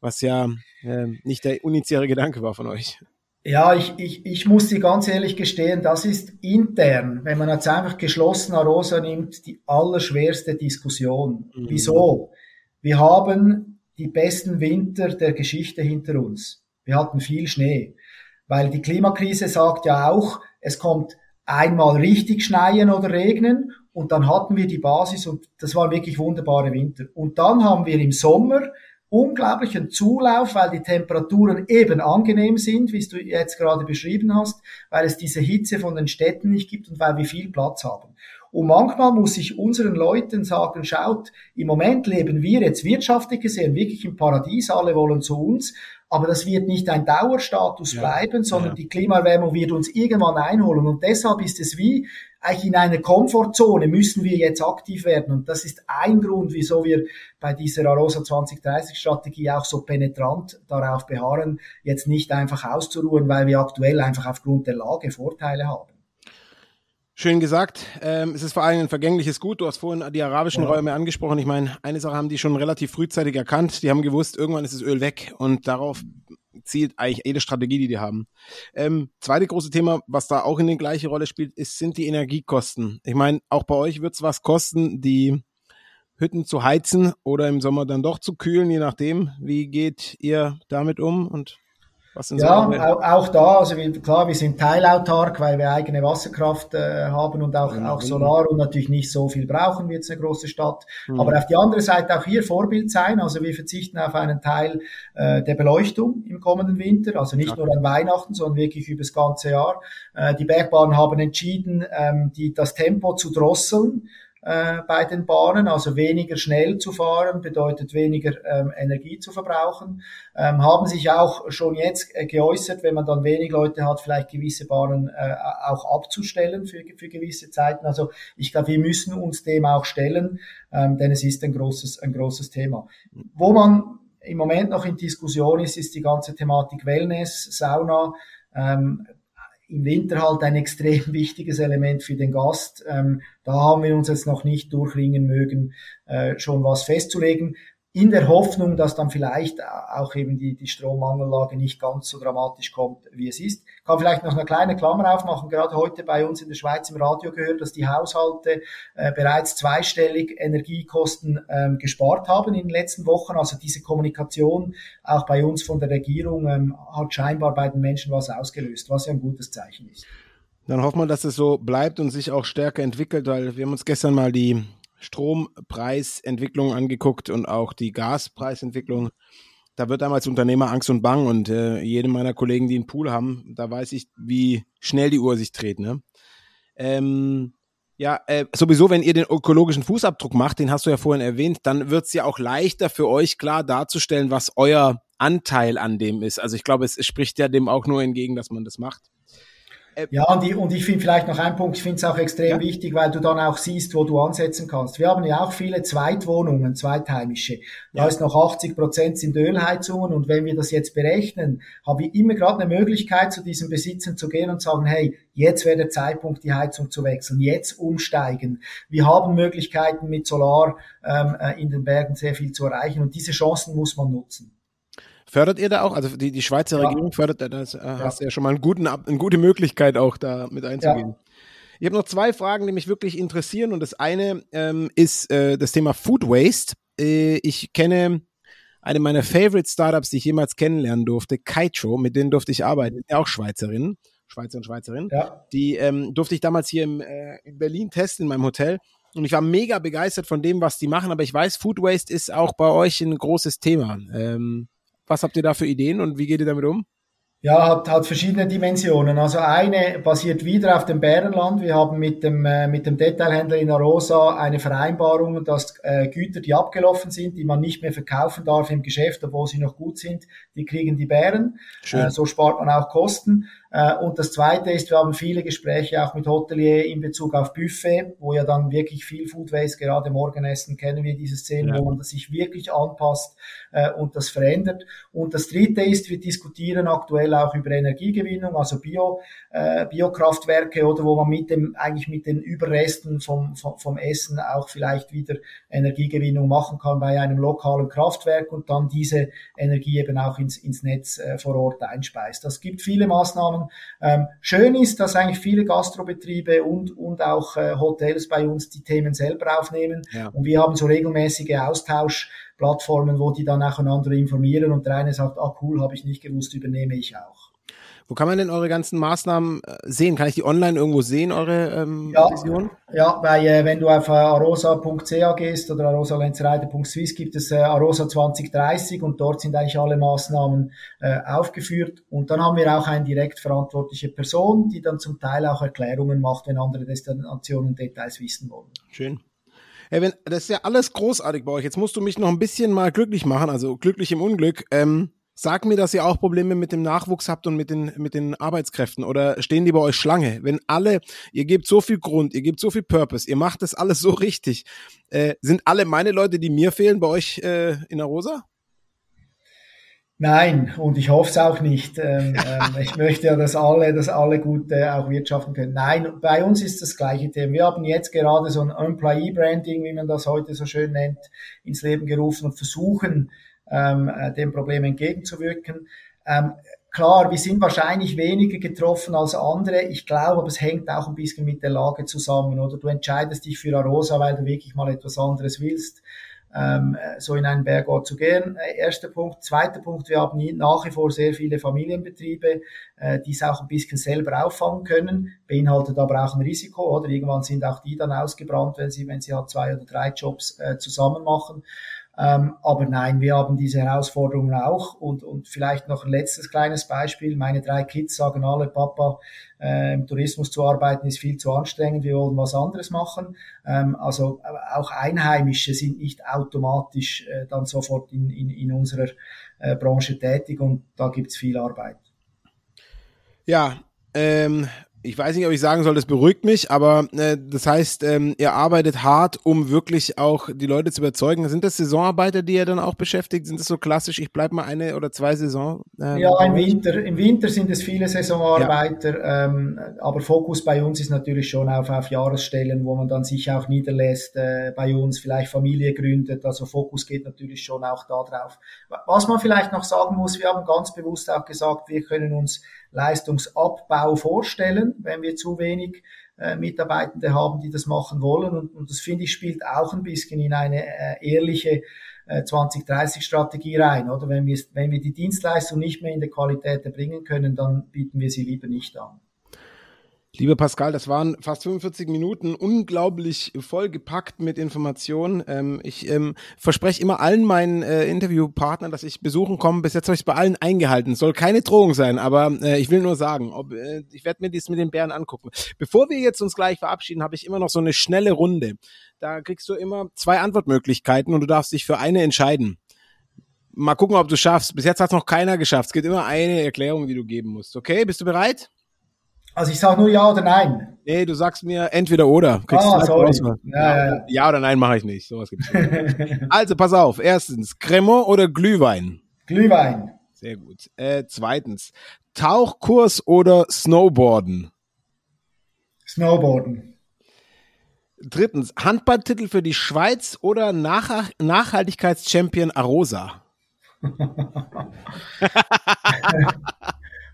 Was ja äh, nicht der initiale Gedanke war von euch. Ja, ich, ich, ich muss dir ganz ehrlich gestehen, das ist intern, wenn man jetzt einfach geschlossen Arosa nimmt, die allerschwerste Diskussion. Mhm. Wieso? Wir haben die besten Winter der Geschichte hinter uns. Wir hatten viel Schnee. Weil die Klimakrise sagt ja auch, es kommt einmal richtig schneien oder regnen und dann hatten wir die Basis und das waren wirklich wunderbare Winter. Und dann haben wir im Sommer unglaublichen Zulauf, weil die Temperaturen eben angenehm sind, wie du jetzt gerade beschrieben hast, weil es diese Hitze von den Städten nicht gibt und weil wir viel Platz haben. Und manchmal muss ich unseren Leuten sagen, schaut, im Moment leben wir jetzt wirtschaftlich gesehen wirklich im Paradies, alle wollen zu uns, aber das wird nicht ein Dauerstatus ja, bleiben, sondern ja. die Klimaerwärmung wird uns irgendwann einholen. Und deshalb ist es wie, eigentlich in einer Komfortzone müssen wir jetzt aktiv werden. Und das ist ein Grund, wieso wir bei dieser Arosa 2030 Strategie auch so penetrant darauf beharren, jetzt nicht einfach auszuruhen, weil wir aktuell einfach aufgrund der Lage Vorteile haben. Schön gesagt. Ähm, es ist vor allem ein vergängliches Gut. Du hast vorhin die arabischen ja. Räume angesprochen. Ich meine, eine Sache haben die schon relativ frühzeitig erkannt. Die haben gewusst, irgendwann ist das Öl weg und darauf zielt eigentlich jede Strategie, die die haben. Ähm, zweite große Thema, was da auch in die gleiche Rolle spielt, ist, sind die Energiekosten. Ich meine, auch bei euch wird es was kosten, die Hütten zu heizen oder im Sommer dann doch zu kühlen, je nachdem. Wie geht ihr damit um und ja, auch, auch, da, also wir, klar, wir sind teilautark, weil wir eigene Wasserkraft äh, haben und auch, ja, auch Solar und natürlich nicht so viel brauchen wie jetzt eine große Stadt. Mhm. Aber auf die andere Seite auch hier Vorbild sein. Also wir verzichten auf einen Teil äh, der Beleuchtung im kommenden Winter, also nicht ja. nur an Weihnachten, sondern wirklich über das ganze Jahr. Äh, die Bergbahnen haben entschieden, ähm, die, das Tempo zu drosseln äh, bei den Bahnen, also weniger schnell zu fahren, bedeutet weniger ähm, Energie zu verbrauchen, ähm, haben sich auch schon jetzt äh, geäußert, wenn man dann wenig Leute hat, vielleicht gewisse Bahnen äh, auch abzustellen für, für gewisse Zeiten. Also ich glaube, wir müssen uns dem auch stellen, ähm, denn es ist ein großes, ein großes Thema. Wo man im Moment noch in Diskussion ist, ist die ganze Thematik Wellness, Sauna. Ähm, im Winter halt ein extrem [laughs] wichtiges Element für den Gast. Ähm, da haben wir uns jetzt noch nicht durchringen mögen, äh, schon was festzulegen in der Hoffnung, dass dann vielleicht auch eben die, die Strommangellage nicht ganz so dramatisch kommt, wie es ist. Ich kann vielleicht noch eine kleine Klammer aufmachen. Gerade heute bei uns in der Schweiz im Radio gehört, dass die Haushalte äh, bereits zweistellig Energiekosten ähm, gespart haben in den letzten Wochen. Also diese Kommunikation auch bei uns von der Regierung ähm, hat scheinbar bei den Menschen was ausgelöst, was ja ein gutes Zeichen ist. Dann hoffen wir, dass es so bleibt und sich auch stärker entwickelt, weil wir haben uns gestern mal die Strompreisentwicklung angeguckt und auch die Gaspreisentwicklung. Da wird damals Unternehmer Angst und Bang und äh, jedem meiner Kollegen, die einen Pool haben, da weiß ich, wie schnell die Uhr sich dreht. Ne? Ähm, ja, äh, sowieso, wenn ihr den ökologischen Fußabdruck macht, den hast du ja vorhin erwähnt, dann wird es ja auch leichter für euch klar darzustellen, was euer Anteil an dem ist. Also ich glaube, es, es spricht ja dem auch nur entgegen, dass man das macht. Äh, ja, und, die, und ich finde vielleicht noch ein Punkt, ich finde es auch extrem ja. wichtig, weil du dann auch siehst, wo du ansetzen kannst. Wir haben ja auch viele Zweitwohnungen, zweitheimische. Da ja. ist noch 80 Prozent sind Ölheizungen und wenn wir das jetzt berechnen, habe ich immer gerade eine Möglichkeit, zu diesen Besitzern zu gehen und sagen, hey, jetzt wäre der Zeitpunkt, die Heizung zu wechseln, jetzt umsteigen. Wir haben Möglichkeiten mit Solar ähm, äh, in den Bergen sehr viel zu erreichen und diese Chancen muss man nutzen. Fördert ihr da auch? Also die, die Schweizer ja. Regierung fördert das, äh, ja. hast du ja schon mal einen guten, eine gute Möglichkeit auch da mit einzugehen. Ja. Ich habe noch zwei Fragen, die mich wirklich interessieren und das eine ähm, ist äh, das Thema Food Waste. Äh, ich kenne eine meiner Favorite Startups, die ich jemals kennenlernen durfte, Kaitro, mit denen durfte ich arbeiten, ja auch Schweizerin, Schweizer und Schweizerin. Ja. Die ähm, durfte ich damals hier im, äh, in Berlin testen in meinem Hotel und ich war mega begeistert von dem, was die machen, aber ich weiß, Food Waste ist auch bei euch ein großes Thema. Ähm, was habt ihr da für Ideen und wie geht ihr damit um? Ja, hat, hat verschiedene Dimensionen. Also eine basiert wieder auf dem Bärenland. Wir haben mit dem, äh, mit dem Detailhändler in Arosa eine Vereinbarung, dass äh, Güter, die abgelaufen sind, die man nicht mehr verkaufen darf im Geschäft, obwohl sie noch gut sind, die kriegen die Bären. Äh, so spart man auch Kosten. Äh, und das Zweite ist, wir haben viele Gespräche auch mit Hotelier in Bezug auf Buffet, wo ja dann wirklich viel Food Waste, gerade Morgenessen kennen wir diese Szenen, ja. wo man sich wirklich anpasst äh, und das verändert. Und das Dritte ist, wir diskutieren aktuell auch über Energiegewinnung, also Bio, äh, Biokraftwerke oder wo man mit dem, eigentlich mit den Überresten vom, vom, vom Essen auch vielleicht wieder Energiegewinnung machen kann bei einem lokalen Kraftwerk und dann diese Energie eben auch ins, ins Netz vor Ort einspeist. Das gibt viele Maßnahmen, haben. Ähm, schön ist, dass eigentlich viele Gastrobetriebe und, und auch äh, Hotels bei uns die Themen selber aufnehmen. Ja. Und wir haben so regelmäßige Austauschplattformen, wo die dann nacheinander informieren und der eine sagt, ah cool, habe ich nicht gewusst, übernehme ich auch. Wo kann man denn eure ganzen Maßnahmen äh, sehen? Kann ich die online irgendwo sehen, eure ähm, ja, Vision? Ja, weil äh, wenn du auf äh, arosa.ca gehst oder arosalenzreide.swiss gibt es äh, Arosa 2030 und dort sind eigentlich alle Maßnahmen äh, aufgeführt. Und dann haben wir auch eine direkt verantwortliche Person, die dann zum Teil auch Erklärungen macht, wenn andere Destinationen Details wissen wollen. Schön. Hey, wenn, das ist ja alles großartig bei euch. Jetzt musst du mich noch ein bisschen mal glücklich machen, also glücklich im Unglück. Ähm, Sag mir, dass ihr auch Probleme mit dem Nachwuchs habt und mit den, mit den Arbeitskräften oder stehen die bei euch Schlange? Wenn alle, ihr gebt so viel Grund, ihr gebt so viel Purpose, ihr macht das alles so richtig, äh, sind alle meine Leute, die mir fehlen, bei euch äh, in der Rosa? Nein, und ich hoffe es auch nicht. Ähm, [laughs] ähm, ich möchte ja, dass alle, dass alle gut äh, auch wirtschaften können. Nein, bei uns ist das gleiche Thema. Wir haben jetzt gerade so ein Employee Branding, wie man das heute so schön nennt, ins Leben gerufen und versuchen, ähm, äh, dem Problem entgegenzuwirken. Ähm, klar, wir sind wahrscheinlich weniger getroffen als andere. Ich glaube, aber es hängt auch ein bisschen mit der Lage zusammen. Oder du entscheidest dich für Arosa, weil du wirklich mal etwas anderes willst. Ähm, äh, so in einen Bergort zu gehen. Äh, erster Punkt. Zweiter Punkt, wir haben nach wie vor sehr viele Familienbetriebe, äh, die es auch ein bisschen selber auffangen können, beinhaltet aber auch ein Risiko, oder? Irgendwann sind auch die dann ausgebrannt, wenn sie, wenn sie halt zwei oder drei Jobs äh, zusammen machen. Ähm, aber nein, wir haben diese Herausforderungen auch. Und, und vielleicht noch ein letztes kleines Beispiel. Meine drei Kids sagen alle, Papa, äh, im Tourismus zu arbeiten ist viel zu anstrengend, wir wollen was anderes machen. Ähm, also auch Einheimische sind nicht automatisch äh, dann sofort in, in, in unserer äh, Branche tätig und da gibt's viel Arbeit. Ja, ähm, ich weiß nicht, ob ich sagen soll, das beruhigt mich, aber äh, das heißt, ähm, ihr arbeitet hart, um wirklich auch die Leute zu überzeugen. Sind das Saisonarbeiter, die ihr dann auch beschäftigt? Sind das so klassisch, ich bleibe mal eine oder zwei Saison? Ähm, ja, im Winter, im Winter sind es viele Saisonarbeiter, ja. ähm, aber Fokus bei uns ist natürlich schon auf, auf Jahresstellen, wo man dann sich auch niederlässt, äh, bei uns vielleicht Familie gründet. Also Fokus geht natürlich schon auch da drauf. Was man vielleicht noch sagen muss, wir haben ganz bewusst auch gesagt, wir können uns Leistungsabbau vorstellen, wenn wir zu wenig äh, Mitarbeitende haben, die das machen wollen. Und, und das finde ich spielt auch ein bisschen in eine äh, ehrliche äh, 2030-Strategie rein. Oder wenn wir, wenn wir die Dienstleistung nicht mehr in der Qualität erbringen können, dann bieten wir sie lieber nicht an. Lieber Pascal, das waren fast 45 Minuten, unglaublich vollgepackt mit Informationen. Ähm, ich ähm, verspreche immer allen meinen äh, Interviewpartnern, dass ich besuchen komme. Bis jetzt habe ich es bei allen eingehalten. Soll keine Drohung sein, aber äh, ich will nur sagen, ob, äh, ich werde mir dies mit den Bären angucken. Bevor wir jetzt uns gleich verabschieden, habe ich immer noch so eine schnelle Runde. Da kriegst du immer zwei Antwortmöglichkeiten und du darfst dich für eine entscheiden. Mal gucken, ob du schaffst. Bis jetzt hat noch keiner geschafft. Es gibt immer eine Erklärung, die du geben musst. Okay, bist du bereit? Also ich sage nur ja oder nein. Nee, du sagst mir entweder oder. Kriegst ah, sorry. Ja, ja, ja. oder nein mache ich nicht. Sowas gibt's nicht. [laughs] also pass auf. Erstens, Cremant oder Glühwein? Glühwein. Sehr gut. Äh, zweitens, Tauchkurs oder Snowboarden? Snowboarden. Drittens, Handballtitel für die Schweiz oder Nach Nachhaltigkeitschampion Arosa? [laughs] [laughs]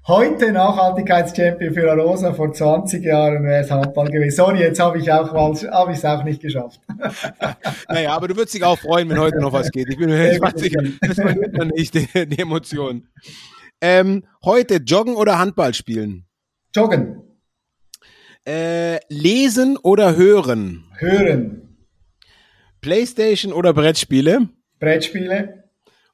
Heute Nachhaltigkeitschampion für Arosa, vor 20 Jahren wäre es Handball gewesen. Sorry, jetzt habe ich auch habe ich es auch nicht geschafft. [laughs] naja, aber du würdest dich auch freuen, wenn heute noch was geht. Ich bin mir [laughs] ich sicher, das man nicht, die, die Emotionen. Ähm, heute Joggen oder Handball spielen? Joggen. Äh, lesen oder hören? Hören. Playstation oder Brettspiele? Brettspiele.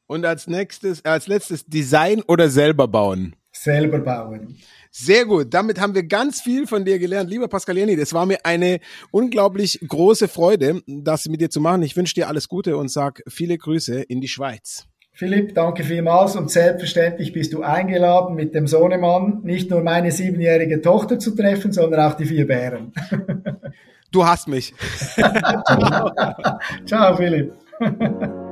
Und als nächstes, als letztes Design oder selber bauen? Selber bauen. Sehr gut. Damit haben wir ganz viel von dir gelernt. Lieber Pascaliani, das war mir eine unglaublich große Freude, das mit dir zu machen. Ich wünsche dir alles Gute und sag viele Grüße in die Schweiz. Philipp, danke vielmals und selbstverständlich bist du eingeladen, mit dem Sohnemann nicht nur meine siebenjährige Tochter zu treffen, sondern auch die vier Bären. Du hast mich. [laughs] Ciao, Philipp. [laughs]